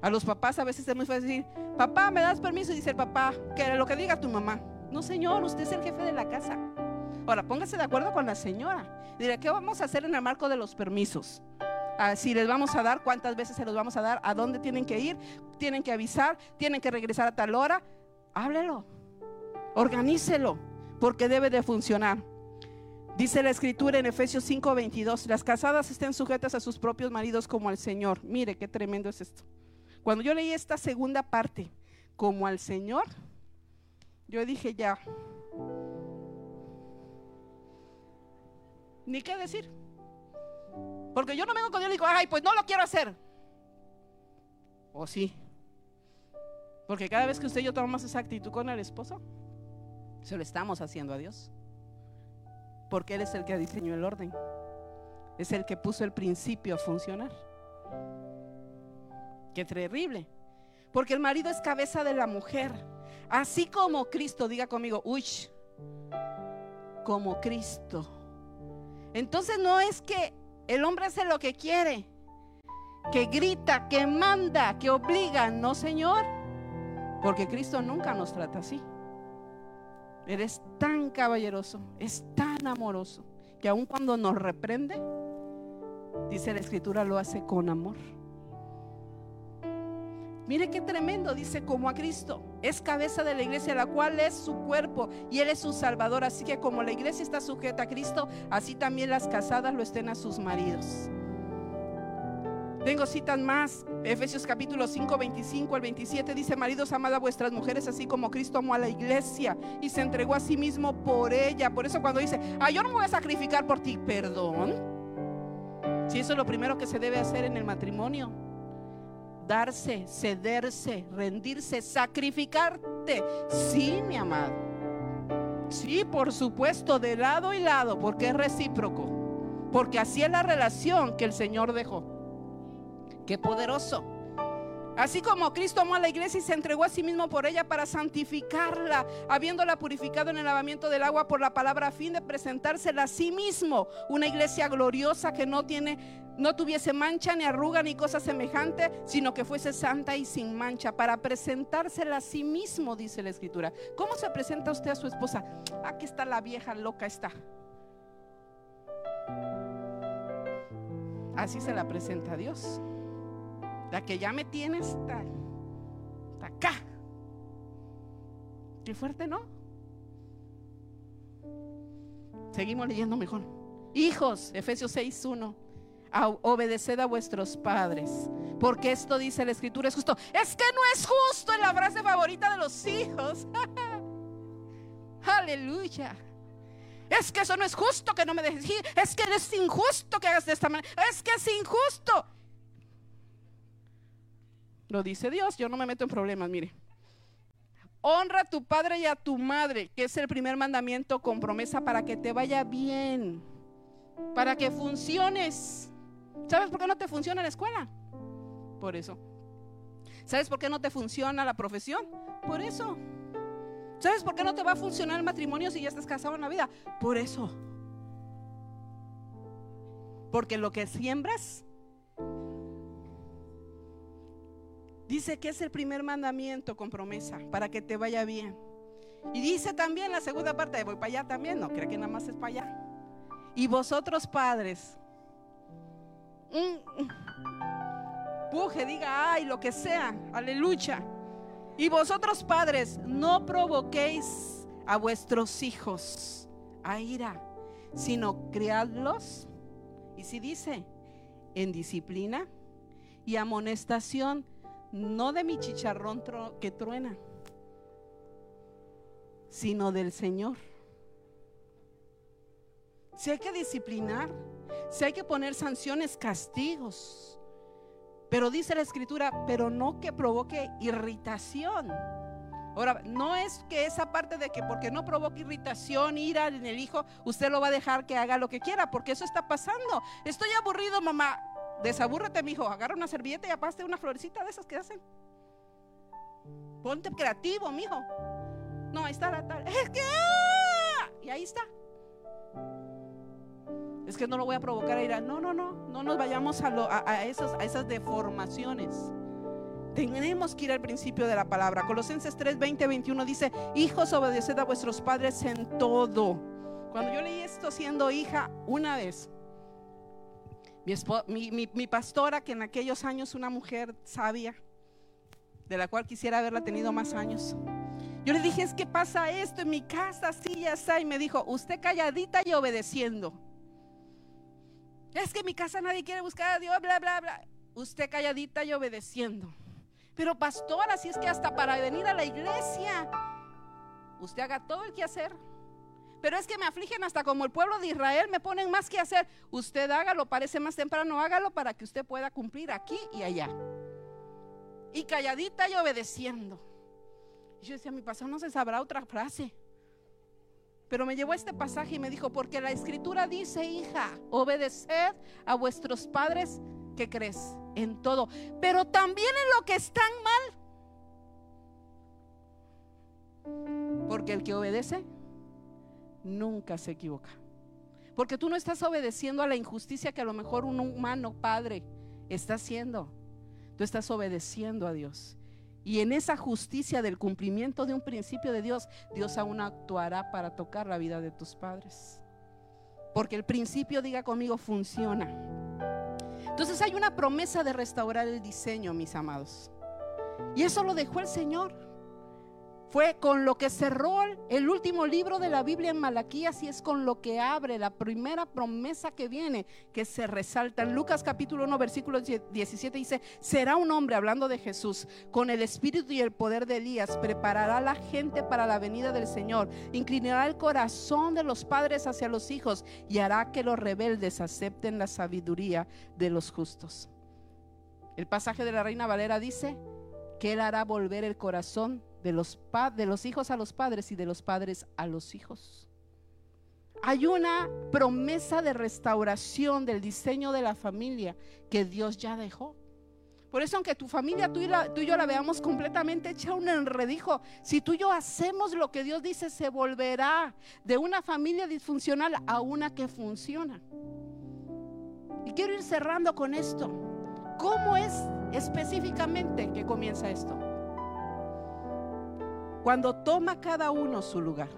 A los papás a veces es muy fácil decir, papá, ¿me das permiso? Y dice el papá, que lo que diga tu mamá. No, señor, usted es el jefe de la casa. Ahora, póngase de acuerdo con la señora. Diré, ¿qué vamos a hacer en el marco de los permisos? Ah, si les vamos a dar, cuántas veces se los vamos a dar, a dónde tienen que ir, tienen que avisar, tienen que regresar a tal hora. Háblelo, organícelo, porque debe de funcionar. Dice la escritura en Efesios 5:22, las casadas estén sujetas a sus propios maridos como al Señor. Mire qué tremendo es esto. Cuando yo leí esta segunda parte, como al Señor, yo dije ya, ni qué decir. Porque yo no vengo con Dios y digo, ay, pues no lo quiero hacer. O sí. Porque cada vez que usted y yo tomamos esa actitud con el esposo, se lo estamos haciendo a Dios. Porque Él es el que diseñó el orden. Es el que puso el principio a funcionar. Qué terrible. Porque el marido es cabeza de la mujer. Así como Cristo, diga conmigo, uy, como Cristo. Entonces no es que el hombre hace lo que quiere, que grita, que manda, que obliga. No, Señor, porque Cristo nunca nos trata así. Eres tan caballeroso, es tan amoroso, que aun cuando nos reprende, dice la escritura, lo hace con amor. Mire qué tremendo, dice como a Cristo. Es cabeza de la iglesia, la cual es su cuerpo y Él es su salvador. Así que como la iglesia está sujeta a Cristo, así también las casadas lo estén a sus maridos. Tengo citas más. Efesios capítulo 5, 25 al 27 dice, maridos, amad a vuestras mujeres así como Cristo amó a la iglesia y se entregó a sí mismo por ella. Por eso cuando dice, ah, yo no me voy a sacrificar por ti, perdón. Si eso es lo primero que se debe hacer en el matrimonio darse, cederse, rendirse, sacrificarte. Sí, mi amado. Sí, por supuesto, de lado y lado, porque es recíproco. Porque así es la relación que el Señor dejó. Qué poderoso. Así como Cristo amó a la iglesia y se entregó a sí mismo por ella para santificarla, habiéndola purificado en el lavamiento del agua por la palabra a fin de presentársela a sí mismo, una iglesia gloriosa que no tiene no tuviese mancha ni arruga ni cosa semejante, sino que fuese santa y sin mancha, para presentársela a sí mismo, dice la escritura. ¿Cómo se presenta usted a su esposa? Aquí está la vieja loca, está. Así se la presenta a Dios. La que ya me tiene está, acá. Qué fuerte, ¿no? Seguimos leyendo mejor. Hijos, Efesios 6.1 obedeced a vuestros padres. Porque esto dice la escritura, es justo. Es que no es justo en la frase favorita de los hijos. Aleluya. Es que eso no es justo que no me dejes. Es que es injusto que hagas de esta manera. Es que es injusto. Lo dice Dios, yo no me meto en problemas, mire. Honra a tu padre y a tu madre, que es el primer mandamiento con promesa para que te vaya bien, para que funciones. ¿Sabes por qué no te funciona la escuela? Por eso. ¿Sabes por qué no te funciona la profesión? Por eso. ¿Sabes por qué no te va a funcionar el matrimonio si ya estás casado en la vida? Por eso. Porque lo que siembras dice que es el primer mandamiento con promesa para que te vaya bien. Y dice también la segunda parte, voy para allá también, no creo que nada más es para allá. Y vosotros padres, puje, diga ay, lo que sea, aleluya. Y vosotros padres, no provoquéis a vuestros hijos a ira, sino criadlos. Y si dice, en disciplina y amonestación, no de mi chicharrón que truena, sino del Señor. Si hay que disciplinar, si hay que poner sanciones, castigos. Pero dice la escritura, pero no que provoque irritación. Ahora, no es que esa parte de que porque no provoque irritación, ira en el hijo, usted lo va a dejar que haga lo que quiera, porque eso está pasando. Estoy aburrido, mamá. Desabúrrete, mi hijo. Agarra una servilleta y apaste una florecita de esas que hacen. Ponte creativo, mi hijo. No, ahí está la tal. Es que. Ah", y ahí está. Es que no lo voy a provocar a ir a... No, no, no, no nos vayamos a, a, a esas deformaciones. Tenemos que ir al principio de la palabra. Colosenses 3, 20, 21 dice, hijos, obedeced a vuestros padres en todo. Cuando yo leí esto siendo hija una vez, mi, pastora, que en aquellos años una mujer sabia, de la cual quisiera haberla tenido más años. Yo le dije, es que pasa esto en mi casa, así ya está. Y me dijo, usted calladita y obedeciendo. Es que en mi casa nadie quiere buscar a Dios, bla, bla, bla. Usted calladita y obedeciendo. Pero pastora, así es que hasta para venir a la iglesia, usted haga todo el que hacer. Pero es que me afligen hasta como el pueblo de Israel, me ponen más que hacer. Usted hágalo, parece más temprano, hágalo para que usted pueda cumplir aquí y allá. Y calladita y obedeciendo. Y yo decía, mi pastor no se sabrá otra frase. Pero me llevó este pasaje y me dijo, porque la escritura dice, hija, obedeced a vuestros padres que crees en todo, pero también en lo que están mal. Porque el que obedece nunca se equivoca. Porque tú no estás obedeciendo a la injusticia que a lo mejor un humano padre está haciendo. Tú estás obedeciendo a Dios. Y en esa justicia del cumplimiento de un principio de Dios, Dios aún actuará para tocar la vida de tus padres. Porque el principio, diga conmigo, funciona. Entonces hay una promesa de restaurar el diseño, mis amados. Y eso lo dejó el Señor. Fue con lo que cerró el último libro de la Biblia en Malaquías y es con lo que abre la primera promesa que viene, que se resalta. En Lucas capítulo 1, versículo 17 dice, será un hombre, hablando de Jesús, con el espíritu y el poder de Elías, preparará a la gente para la venida del Señor, inclinará el corazón de los padres hacia los hijos y hará que los rebeldes acepten la sabiduría de los justos. El pasaje de la Reina Valera dice que Él hará volver el corazón de los, de los hijos a los padres y de los padres a los hijos. Hay una promesa de restauración del diseño de la familia que Dios ya dejó. Por eso, aunque tu familia, tú y, tú y, yo la veamos completamente hecha un enredijo, si tú y yo hacemos lo que Dios dice, se volverá de una familia disfuncional a una que funciona. Y quiero ir cerrando con esto. ¿Cómo es específicamente que comienza esto? Cuando toma cada uno su lugar.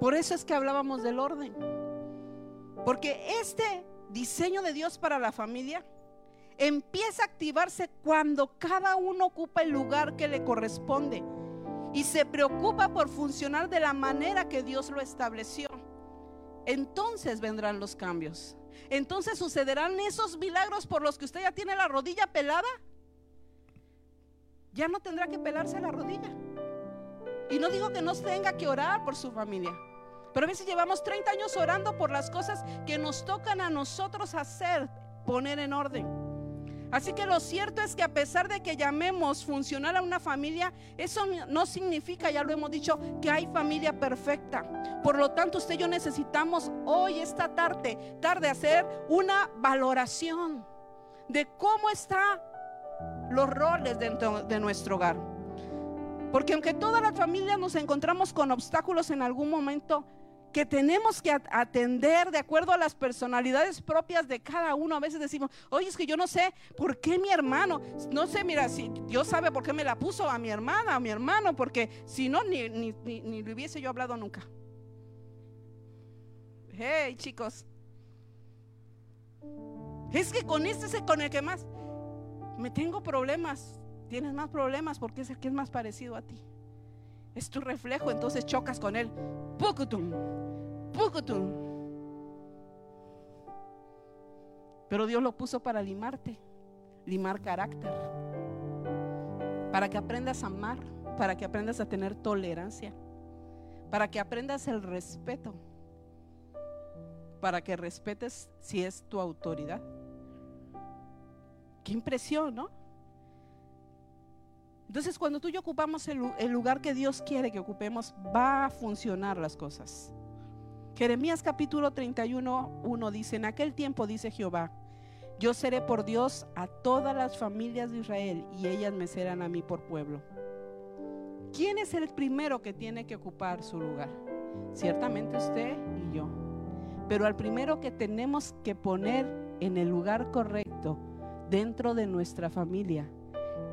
Por eso es que hablábamos del orden. Porque este diseño de Dios para la familia empieza a activarse cuando cada uno ocupa el lugar que le corresponde y se preocupa por funcionar de la manera que Dios lo estableció. Entonces vendrán los cambios. Entonces sucederán esos milagros por los que usted ya tiene la rodilla pelada ya no tendrá que pelarse la rodilla. Y no digo que no tenga que orar por su familia. Pero a veces llevamos 30 años orando por las cosas que nos tocan a nosotros hacer, poner en orden. Así que lo cierto es que a pesar de que llamemos funcionar a una familia, eso no significa, ya lo hemos dicho, que hay familia perfecta. Por lo tanto, usted y yo necesitamos hoy, esta tarde, tarde hacer una valoración de cómo está los roles dentro de nuestro hogar. Porque aunque todas las familias nos encontramos con obstáculos en algún momento que tenemos que atender de acuerdo a las personalidades propias de cada uno, a veces decimos, oye, es que yo no sé por qué mi hermano, no sé, mira, si Dios sabe por qué me la puso a mi hermana, a mi hermano, porque si no, ni, ni, ni, ni le hubiese yo hablado nunca. Hey, chicos. Es que con este es con el que más me tengo problemas, tienes más problemas porque es el que es más parecido a ti. Es tu reflejo, entonces chocas con él. Pucutum, pucutum. Pero Dios lo puso para limarte, limar carácter, para que aprendas a amar, para que aprendas a tener tolerancia, para que aprendas el respeto, para que respetes si es tu autoridad. Qué impresión, ¿no? Entonces, cuando tú y yo ocupamos el, lugar que Dios quiere que ocupemos, va a funcionar las cosas. Jeremías capítulo 31, 1 dice, en aquel tiempo dice Jehová, yo seré por Dios a todas las familias de Israel y ellas me serán a mí por pueblo. ¿Quién es el primero que tiene que ocupar su lugar? Ciertamente usted y yo. Pero al primero que tenemos que poner en el lugar correcto dentro de nuestra familia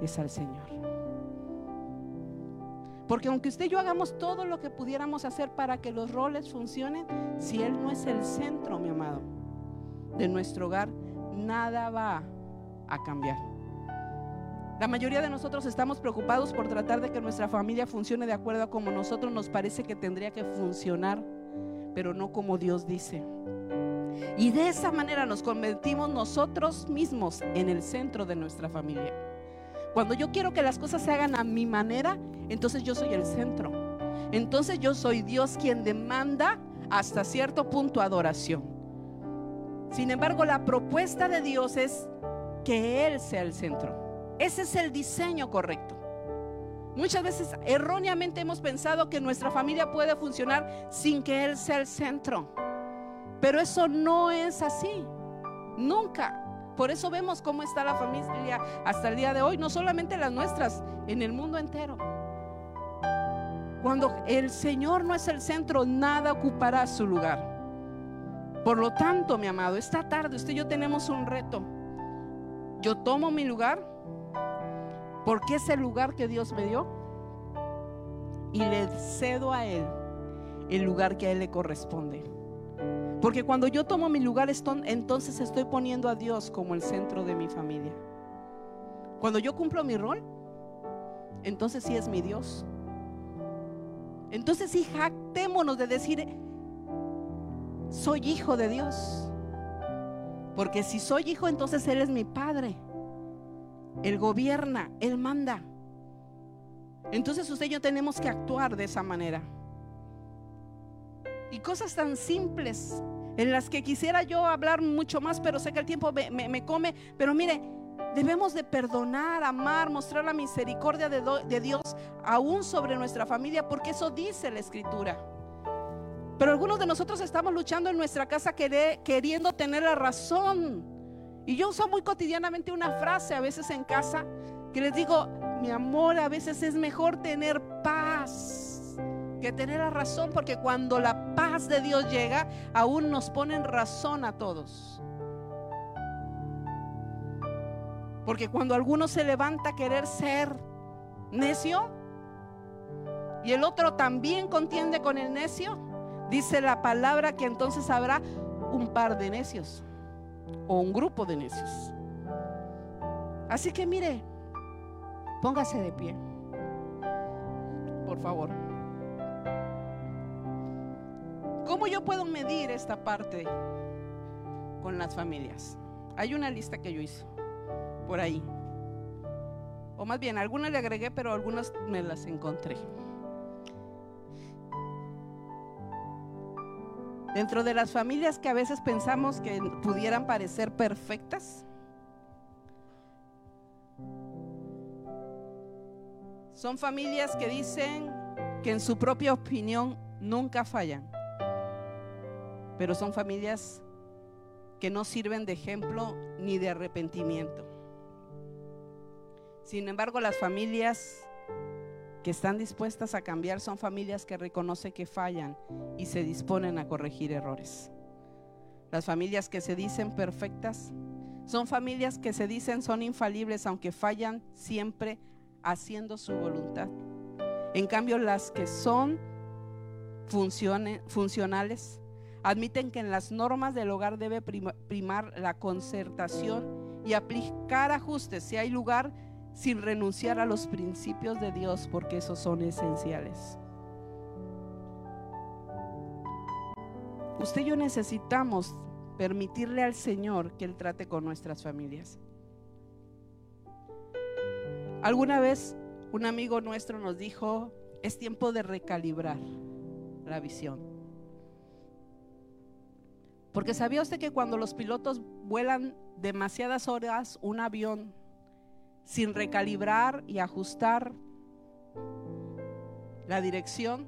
es al Señor. Porque aunque usted y yo hagamos todo lo que pudiéramos hacer para que los roles funcionen, si Él no es el centro, mi amado, de nuestro hogar, nada va a cambiar. La mayoría de nosotros estamos preocupados por tratar de que nuestra familia funcione de acuerdo a como nosotros nos parece que tendría que funcionar, pero no como Dios dice. Y de esa manera nos convertimos nosotros mismos en el centro de nuestra familia. Cuando yo quiero que las cosas se hagan a mi manera, entonces yo soy el centro. Entonces yo soy Dios quien demanda hasta cierto punto adoración. Sin embargo, la propuesta de Dios es que Él sea el centro. Ese es el diseño correcto. Muchas veces erróneamente hemos pensado que nuestra familia puede funcionar sin que Él sea el centro. Pero eso no es así. Nunca. Por eso vemos cómo está la familia hasta el día de hoy, no solamente las nuestras, en el mundo entero. Cuando el Señor no es el centro, nada ocupará su lugar. Por lo tanto, mi amado, esta tarde usted y yo tenemos un reto. Yo tomo mi lugar porque es el lugar que Dios me dio y le cedo a Él el lugar que a Él le corresponde. Porque cuando yo tomo mi lugar, entonces estoy poniendo a Dios como el centro de mi familia. Cuando yo cumplo mi rol, entonces sí es mi Dios. Entonces sí jactémonos de decir, soy hijo de Dios. Porque si soy hijo, entonces Él es mi Padre. Él gobierna, Él manda. Entonces usted y yo tenemos que actuar de esa manera. Y cosas tan simples en las que quisiera yo hablar mucho más, pero sé que el tiempo me, come. Pero mire, debemos de perdonar, amar, mostrar la misericordia de, de Dios aún sobre nuestra familia, porque eso dice la Escritura. Pero algunos de nosotros estamos luchando en nuestra casa queriendo tener la razón y yo uso muy cotidianamente una frase a veces en casa que les digo, mi amor, a veces es mejor tener paz que tener la razón, porque cuando la paz de Dios llega, aún nos ponen razón a todos. Porque cuando alguno se levanta a querer ser necio y el otro también contiende con el necio, dice la palabra que entonces habrá un par de necios o un grupo de necios. Así que mire, póngase de pie, por favor. ¿Cómo yo puedo medir esta parte con las familias? Hay una lista que yo hice por ahí. O más bien, algunas le agregué, pero algunas me las encontré. Dentro de las familias que a veces pensamos que pudieran parecer perfectas, son familias que dicen que en su propia opinión nunca fallan, pero son familias que no sirven de ejemplo ni de arrepentimiento. Sin embargo, las familias que están dispuestas a cambiar son familias que reconocen que fallan y se disponen a corregir errores. Las familias que se dicen perfectas son familias que se dicen son infalibles aunque fallan siempre haciendo su voluntad. En cambio, las que son funcionales admiten que en las normas del hogar debe primar la concertación y aplicar ajustes si hay lugar sin renunciar a los principios de Dios porque esos son esenciales. Usted y yo necesitamos permitirle al Señor que Él trate con nuestras familias. Alguna vez un amigo nuestro nos dijo, es tiempo de recalibrar la visión. Porque sabía usted que cuando los pilotos vuelan demasiadas horas un avión sin recalibrar y ajustar la dirección,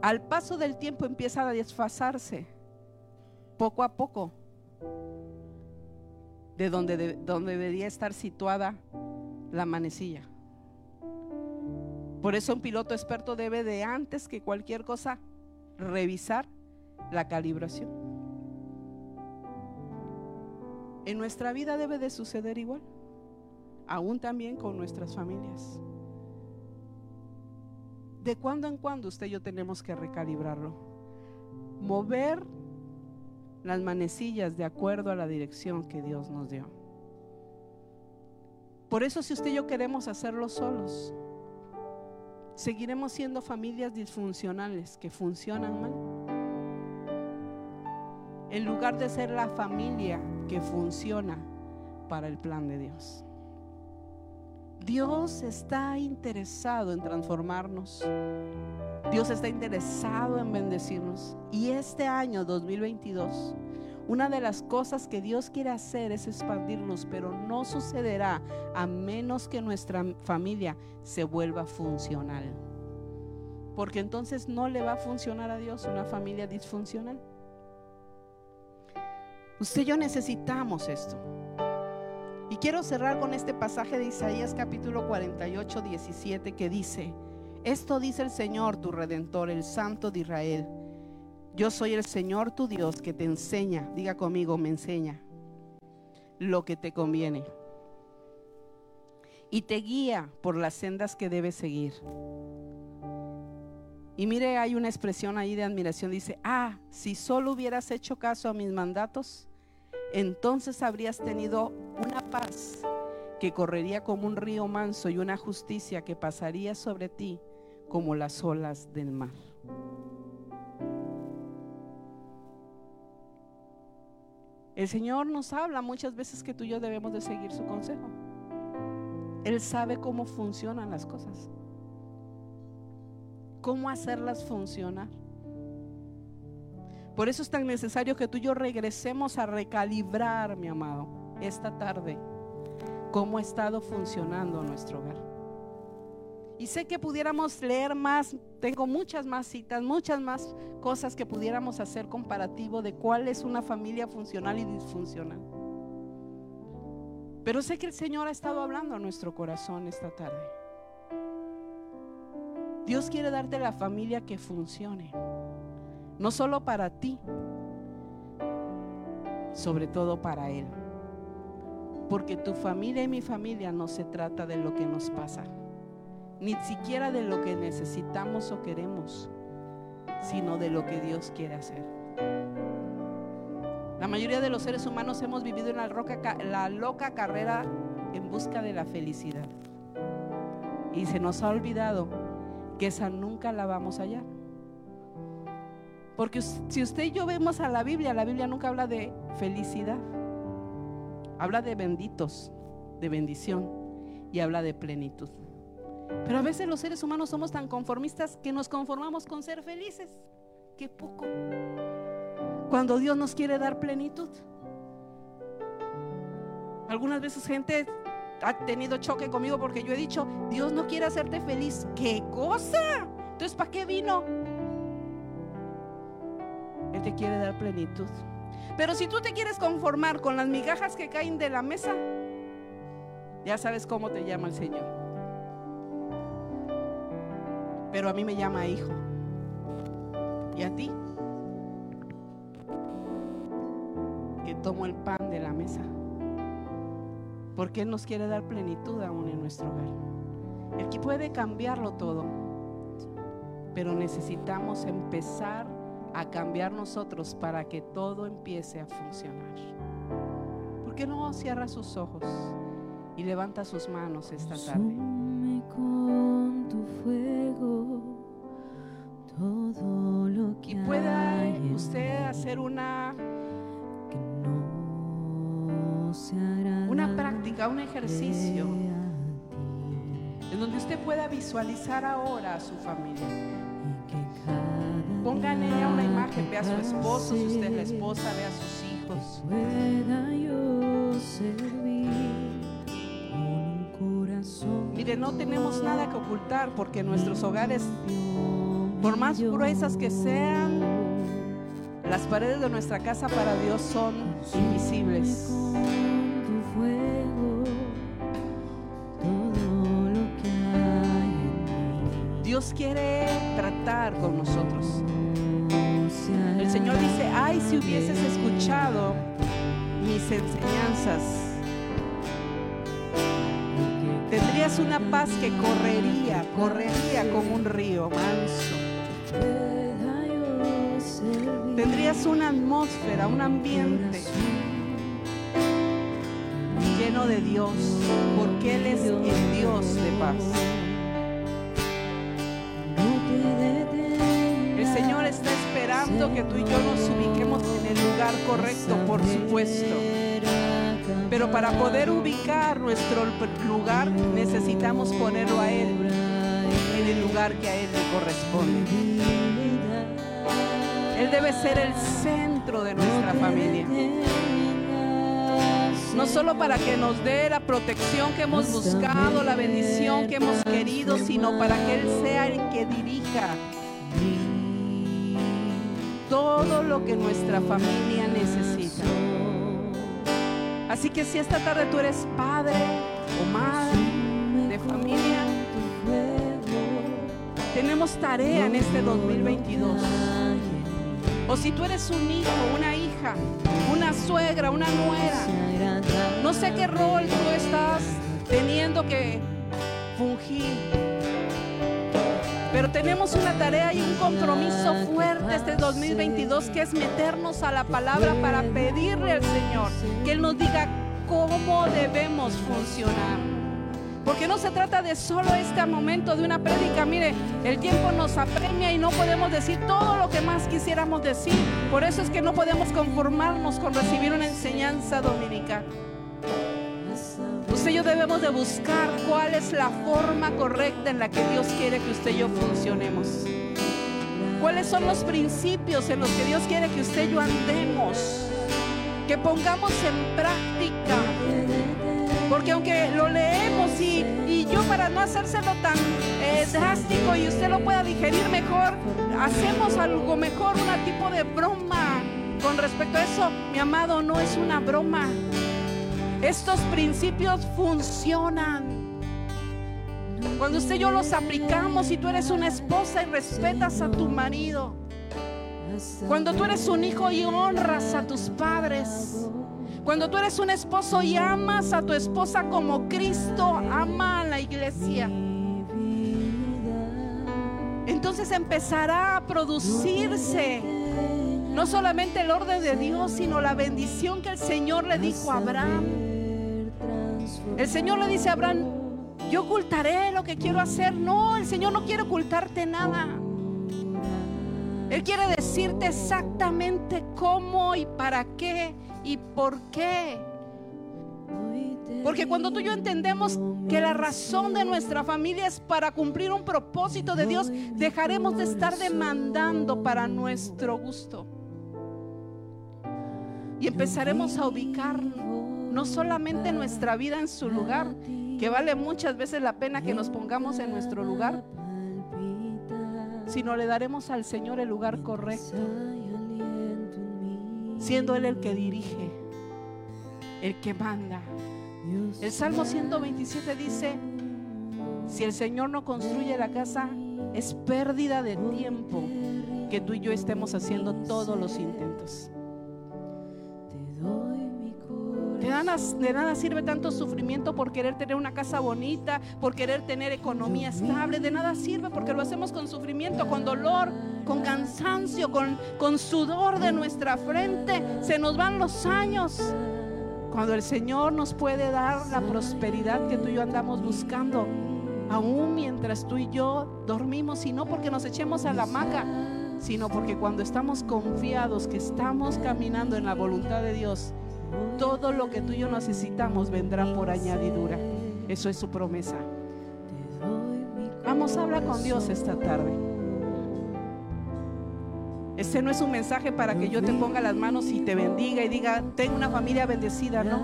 al paso del tiempo empieza a desfasarse poco a poco de donde, donde debería estar situada la manecilla. Por eso un piloto experto debe de antes que cualquier cosa revisar la calibración. En nuestra vida debe de suceder igual, aún también con nuestras familias. De cuando en cuando usted y yo tenemos que recalibrarlo. Mover las manecillas de acuerdo a la dirección que Dios nos dio. Por eso si usted y yo queremos hacerlo solos, seguiremos siendo familias disfuncionales que funcionan mal. En lugar de ser la familia que funciona para el plan de Dios. Dios está interesado en transformarnos. Dios está interesado en bendecirnos. Y este año 2022, una de las cosas que Dios quiere hacer es expandirnos, pero no sucederá a menos que nuestra familia se vuelva funcional. Porque entonces no le va a funcionar a Dios una familia disfuncional. Usted y yo necesitamos esto. Y quiero cerrar con este pasaje de Isaías capítulo 48, 17 que dice, esto dice el Señor tu redentor, el Santo de Israel. Yo soy el Señor tu Dios que te enseña, diga conmigo, me enseña lo que te conviene. Y te guía por las sendas que debes seguir. Y mire, hay una expresión ahí de admiración. Dice, ah, si solo hubieras hecho caso a mis mandatos, entonces habrías tenido una paz que correría como un río manso y una justicia que pasaría sobre ti como las olas del mar. El Señor nos habla muchas veces que tú y yo debemos de seguir su consejo. Él sabe cómo funcionan las cosas, cómo hacerlas funcionar. Por eso es tan necesario que tú y yo regresemos a recalibrar, mi amado, esta tarde, cómo ha estado funcionando nuestro hogar. Y sé que pudiéramos leer más, tengo muchas más citas, muchas más cosas que pudiéramos hacer comparativo de cuál es una familia funcional y disfuncional. Pero sé que el Señor ha estado hablando a nuestro corazón esta tarde. Dios quiere darte la familia que funcione. No solo para ti, sobre todo para Él. Porque tu familia y mi familia no se trata de lo que nos pasa, ni siquiera de lo que necesitamos o queremos, sino de lo que Dios quiere hacer. La mayoría de los seres humanos hemos vivido en la, la loca carrera en busca de la felicidad. Y se nos ha olvidado que esa nunca la vamos a hallar. Porque si usted y yo vemos a la Biblia, la Biblia nunca habla de felicidad. Habla de benditos, de bendición y habla de plenitud. Pero a veces los seres humanos somos tan conformistas que nos conformamos con ser felices. Qué poco. Cuando Dios nos quiere dar plenitud. Algunas veces gente ha tenido choque conmigo porque yo he dicho, Dios no quiere hacerte feliz. ¿Qué cosa? Entonces, ¿para qué vino? Él te quiere dar plenitud. Pero si tú te quieres conformar con las migajas que caen de la mesa, ya sabes cómo te llama el Señor. Pero a mí me llama hijo. ¿Y a ti? Que tomo el pan de la mesa. Porque Él nos quiere dar plenitud aún en nuestro hogar. Él puede cambiarlo todo. Pero necesitamos empezar a cambiar nosotros para que todo empiece a funcionar. ¿Por qué no cierra sus ojos y levanta sus manos esta tarde? con tu fuego todo lo que y pueda usted hacer una práctica, un ejercicio en donde usted pueda visualizar ahora a su familia. Pongan ella una imagen, ve a su esposo, si usted es la esposa, ve a sus hijos. Mire, no tenemos nada que ocultar porque nuestros hogares, por más gruesas que sean, las paredes de nuestra casa para Dios son invisibles. Dios quiere tratar con nosotros. El Señor dice, ay, si hubieses escuchado mis enseñanzas, tendrías una paz que correría, correría como un río manso. Tendrías una atmósfera, un ambiente lleno de Dios, porque Él es el Dios de paz. Que tú y yo nos ubiquemos en el lugar correcto, por supuesto. Pero para poder ubicar nuestro lugar necesitamos ponerlo a Él en el lugar que a Él le corresponde. Él debe ser el centro de nuestra familia. No solo para que nos dé la protección que hemos buscado, la bendición que hemos querido, sino para que Él sea el que dirija todo lo que nuestra familia necesita. Así que si esta tarde tú eres padre o madre de familia, tenemos tarea en este 2022. O si tú eres un hijo, una hija, una suegra, una nuera, no sé qué rol tú estás teniendo que fungir. Pero tenemos una tarea y un compromiso fuerte este 2022 que es meternos a la palabra para pedirle al Señor que Él nos diga cómo debemos funcionar. Porque no se trata de solo este momento de una prédica. Mire, el tiempo nos apremia y no podemos decir todo lo que más quisiéramos decir. Por eso es que no podemos conformarnos con recibir una enseñanza dominica. Usted y yo debemos de buscar cuál es la forma correcta en la que Dios quiere que usted y yo funcionemos. ¿Cuáles son los principios en los que Dios quiere que usted y yo andemos? Que pongamos en práctica porque aunque lo leemos y, yo para no hacérselo tan eh, drástico y usted lo pueda digerir mejor, hacemos algo mejor, un tipo de broma. Con respecto a eso, mi amado, no es una broma. Estos principios funcionan. Cuando usted y yo los aplicamos y tú eres una esposa y respetas a tu marido. Cuando tú eres un hijo y honras a tus padres. Cuando tú eres un esposo y amas a tu esposa como Cristo ama a la iglesia. Entonces empezará a producirse no solamente el orden de Dios, sino la bendición que el Señor le dijo a Abraham. El Señor le dice a Abraham, yo ocultaré lo que quiero hacer. No, el Señor no quiere ocultarte nada. Él quiere decirte exactamente cómo y para qué y por qué. Porque cuando tú y yo entendemos que la razón de nuestra familia es para cumplir un propósito de Dios, dejaremos de estar demandando para nuestro gusto. Y empezaremos a ubicar no solamente nuestra vida en su lugar, que vale muchas veces la pena que nos pongamos en nuestro lugar, sino le daremos al Señor el lugar correcto siendo Él el que dirige, el que manda. El Salmo 127 dice, si el Señor no construye la casa, es pérdida de tiempo que tú y yo estemos haciendo todos los intentos. De nada, sirve tanto sufrimiento por querer tener una casa bonita, por querer tener economía estable. De nada sirve porque lo hacemos con sufrimiento, con dolor, con cansancio, con, con sudor de nuestra frente. Se nos van los años. Cuando el Señor nos puede dar la prosperidad que tú y yo andamos buscando, aún mientras tú y yo dormimos, y no porque nos echemos a la hamaca, sino porque cuando estamos confiados que estamos caminando en la voluntad de Dios, todo lo que tú y yo necesitamos vendrá por añadidura. Eso es su promesa. Vamos a hablar con Dios esta tarde. Este no es un mensaje para que yo te ponga las manos y te bendiga y diga, tengo una familia bendecida, no.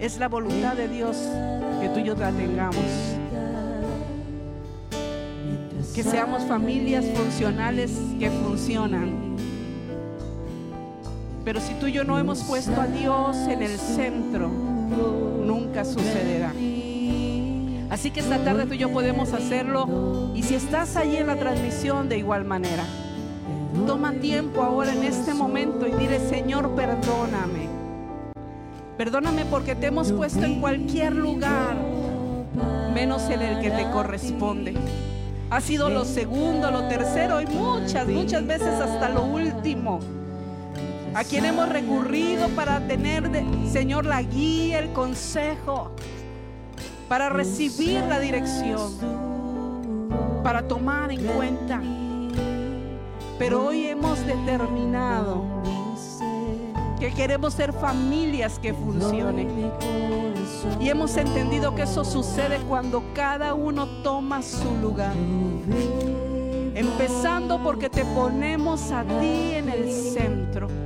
Es la voluntad de Dios que tú y yo la tengamos. Que seamos familias funcionales que funcionan pero si tú y yo no hemos puesto a Dios en el centro, nunca sucederá. Así que esta tarde tú y yo podemos hacerlo. Y si estás allí en la transmisión, de igual manera. Toma tiempo ahora en este momento y dile, Señor, perdóname. Perdóname porque te hemos puesto en cualquier lugar, menos en el que te corresponde. Ha sido lo segundo, lo tercero y muchas, muchas veces hasta lo último. A quien hemos recurrido para tener, Señor, la guía, el consejo, para recibir la dirección, para tomar en cuenta. Pero hoy hemos determinado que queremos ser familias que funcionen. Y hemos entendido que eso sucede cuando cada uno toma su lugar. Empezando porque te ponemos a ti en el centro.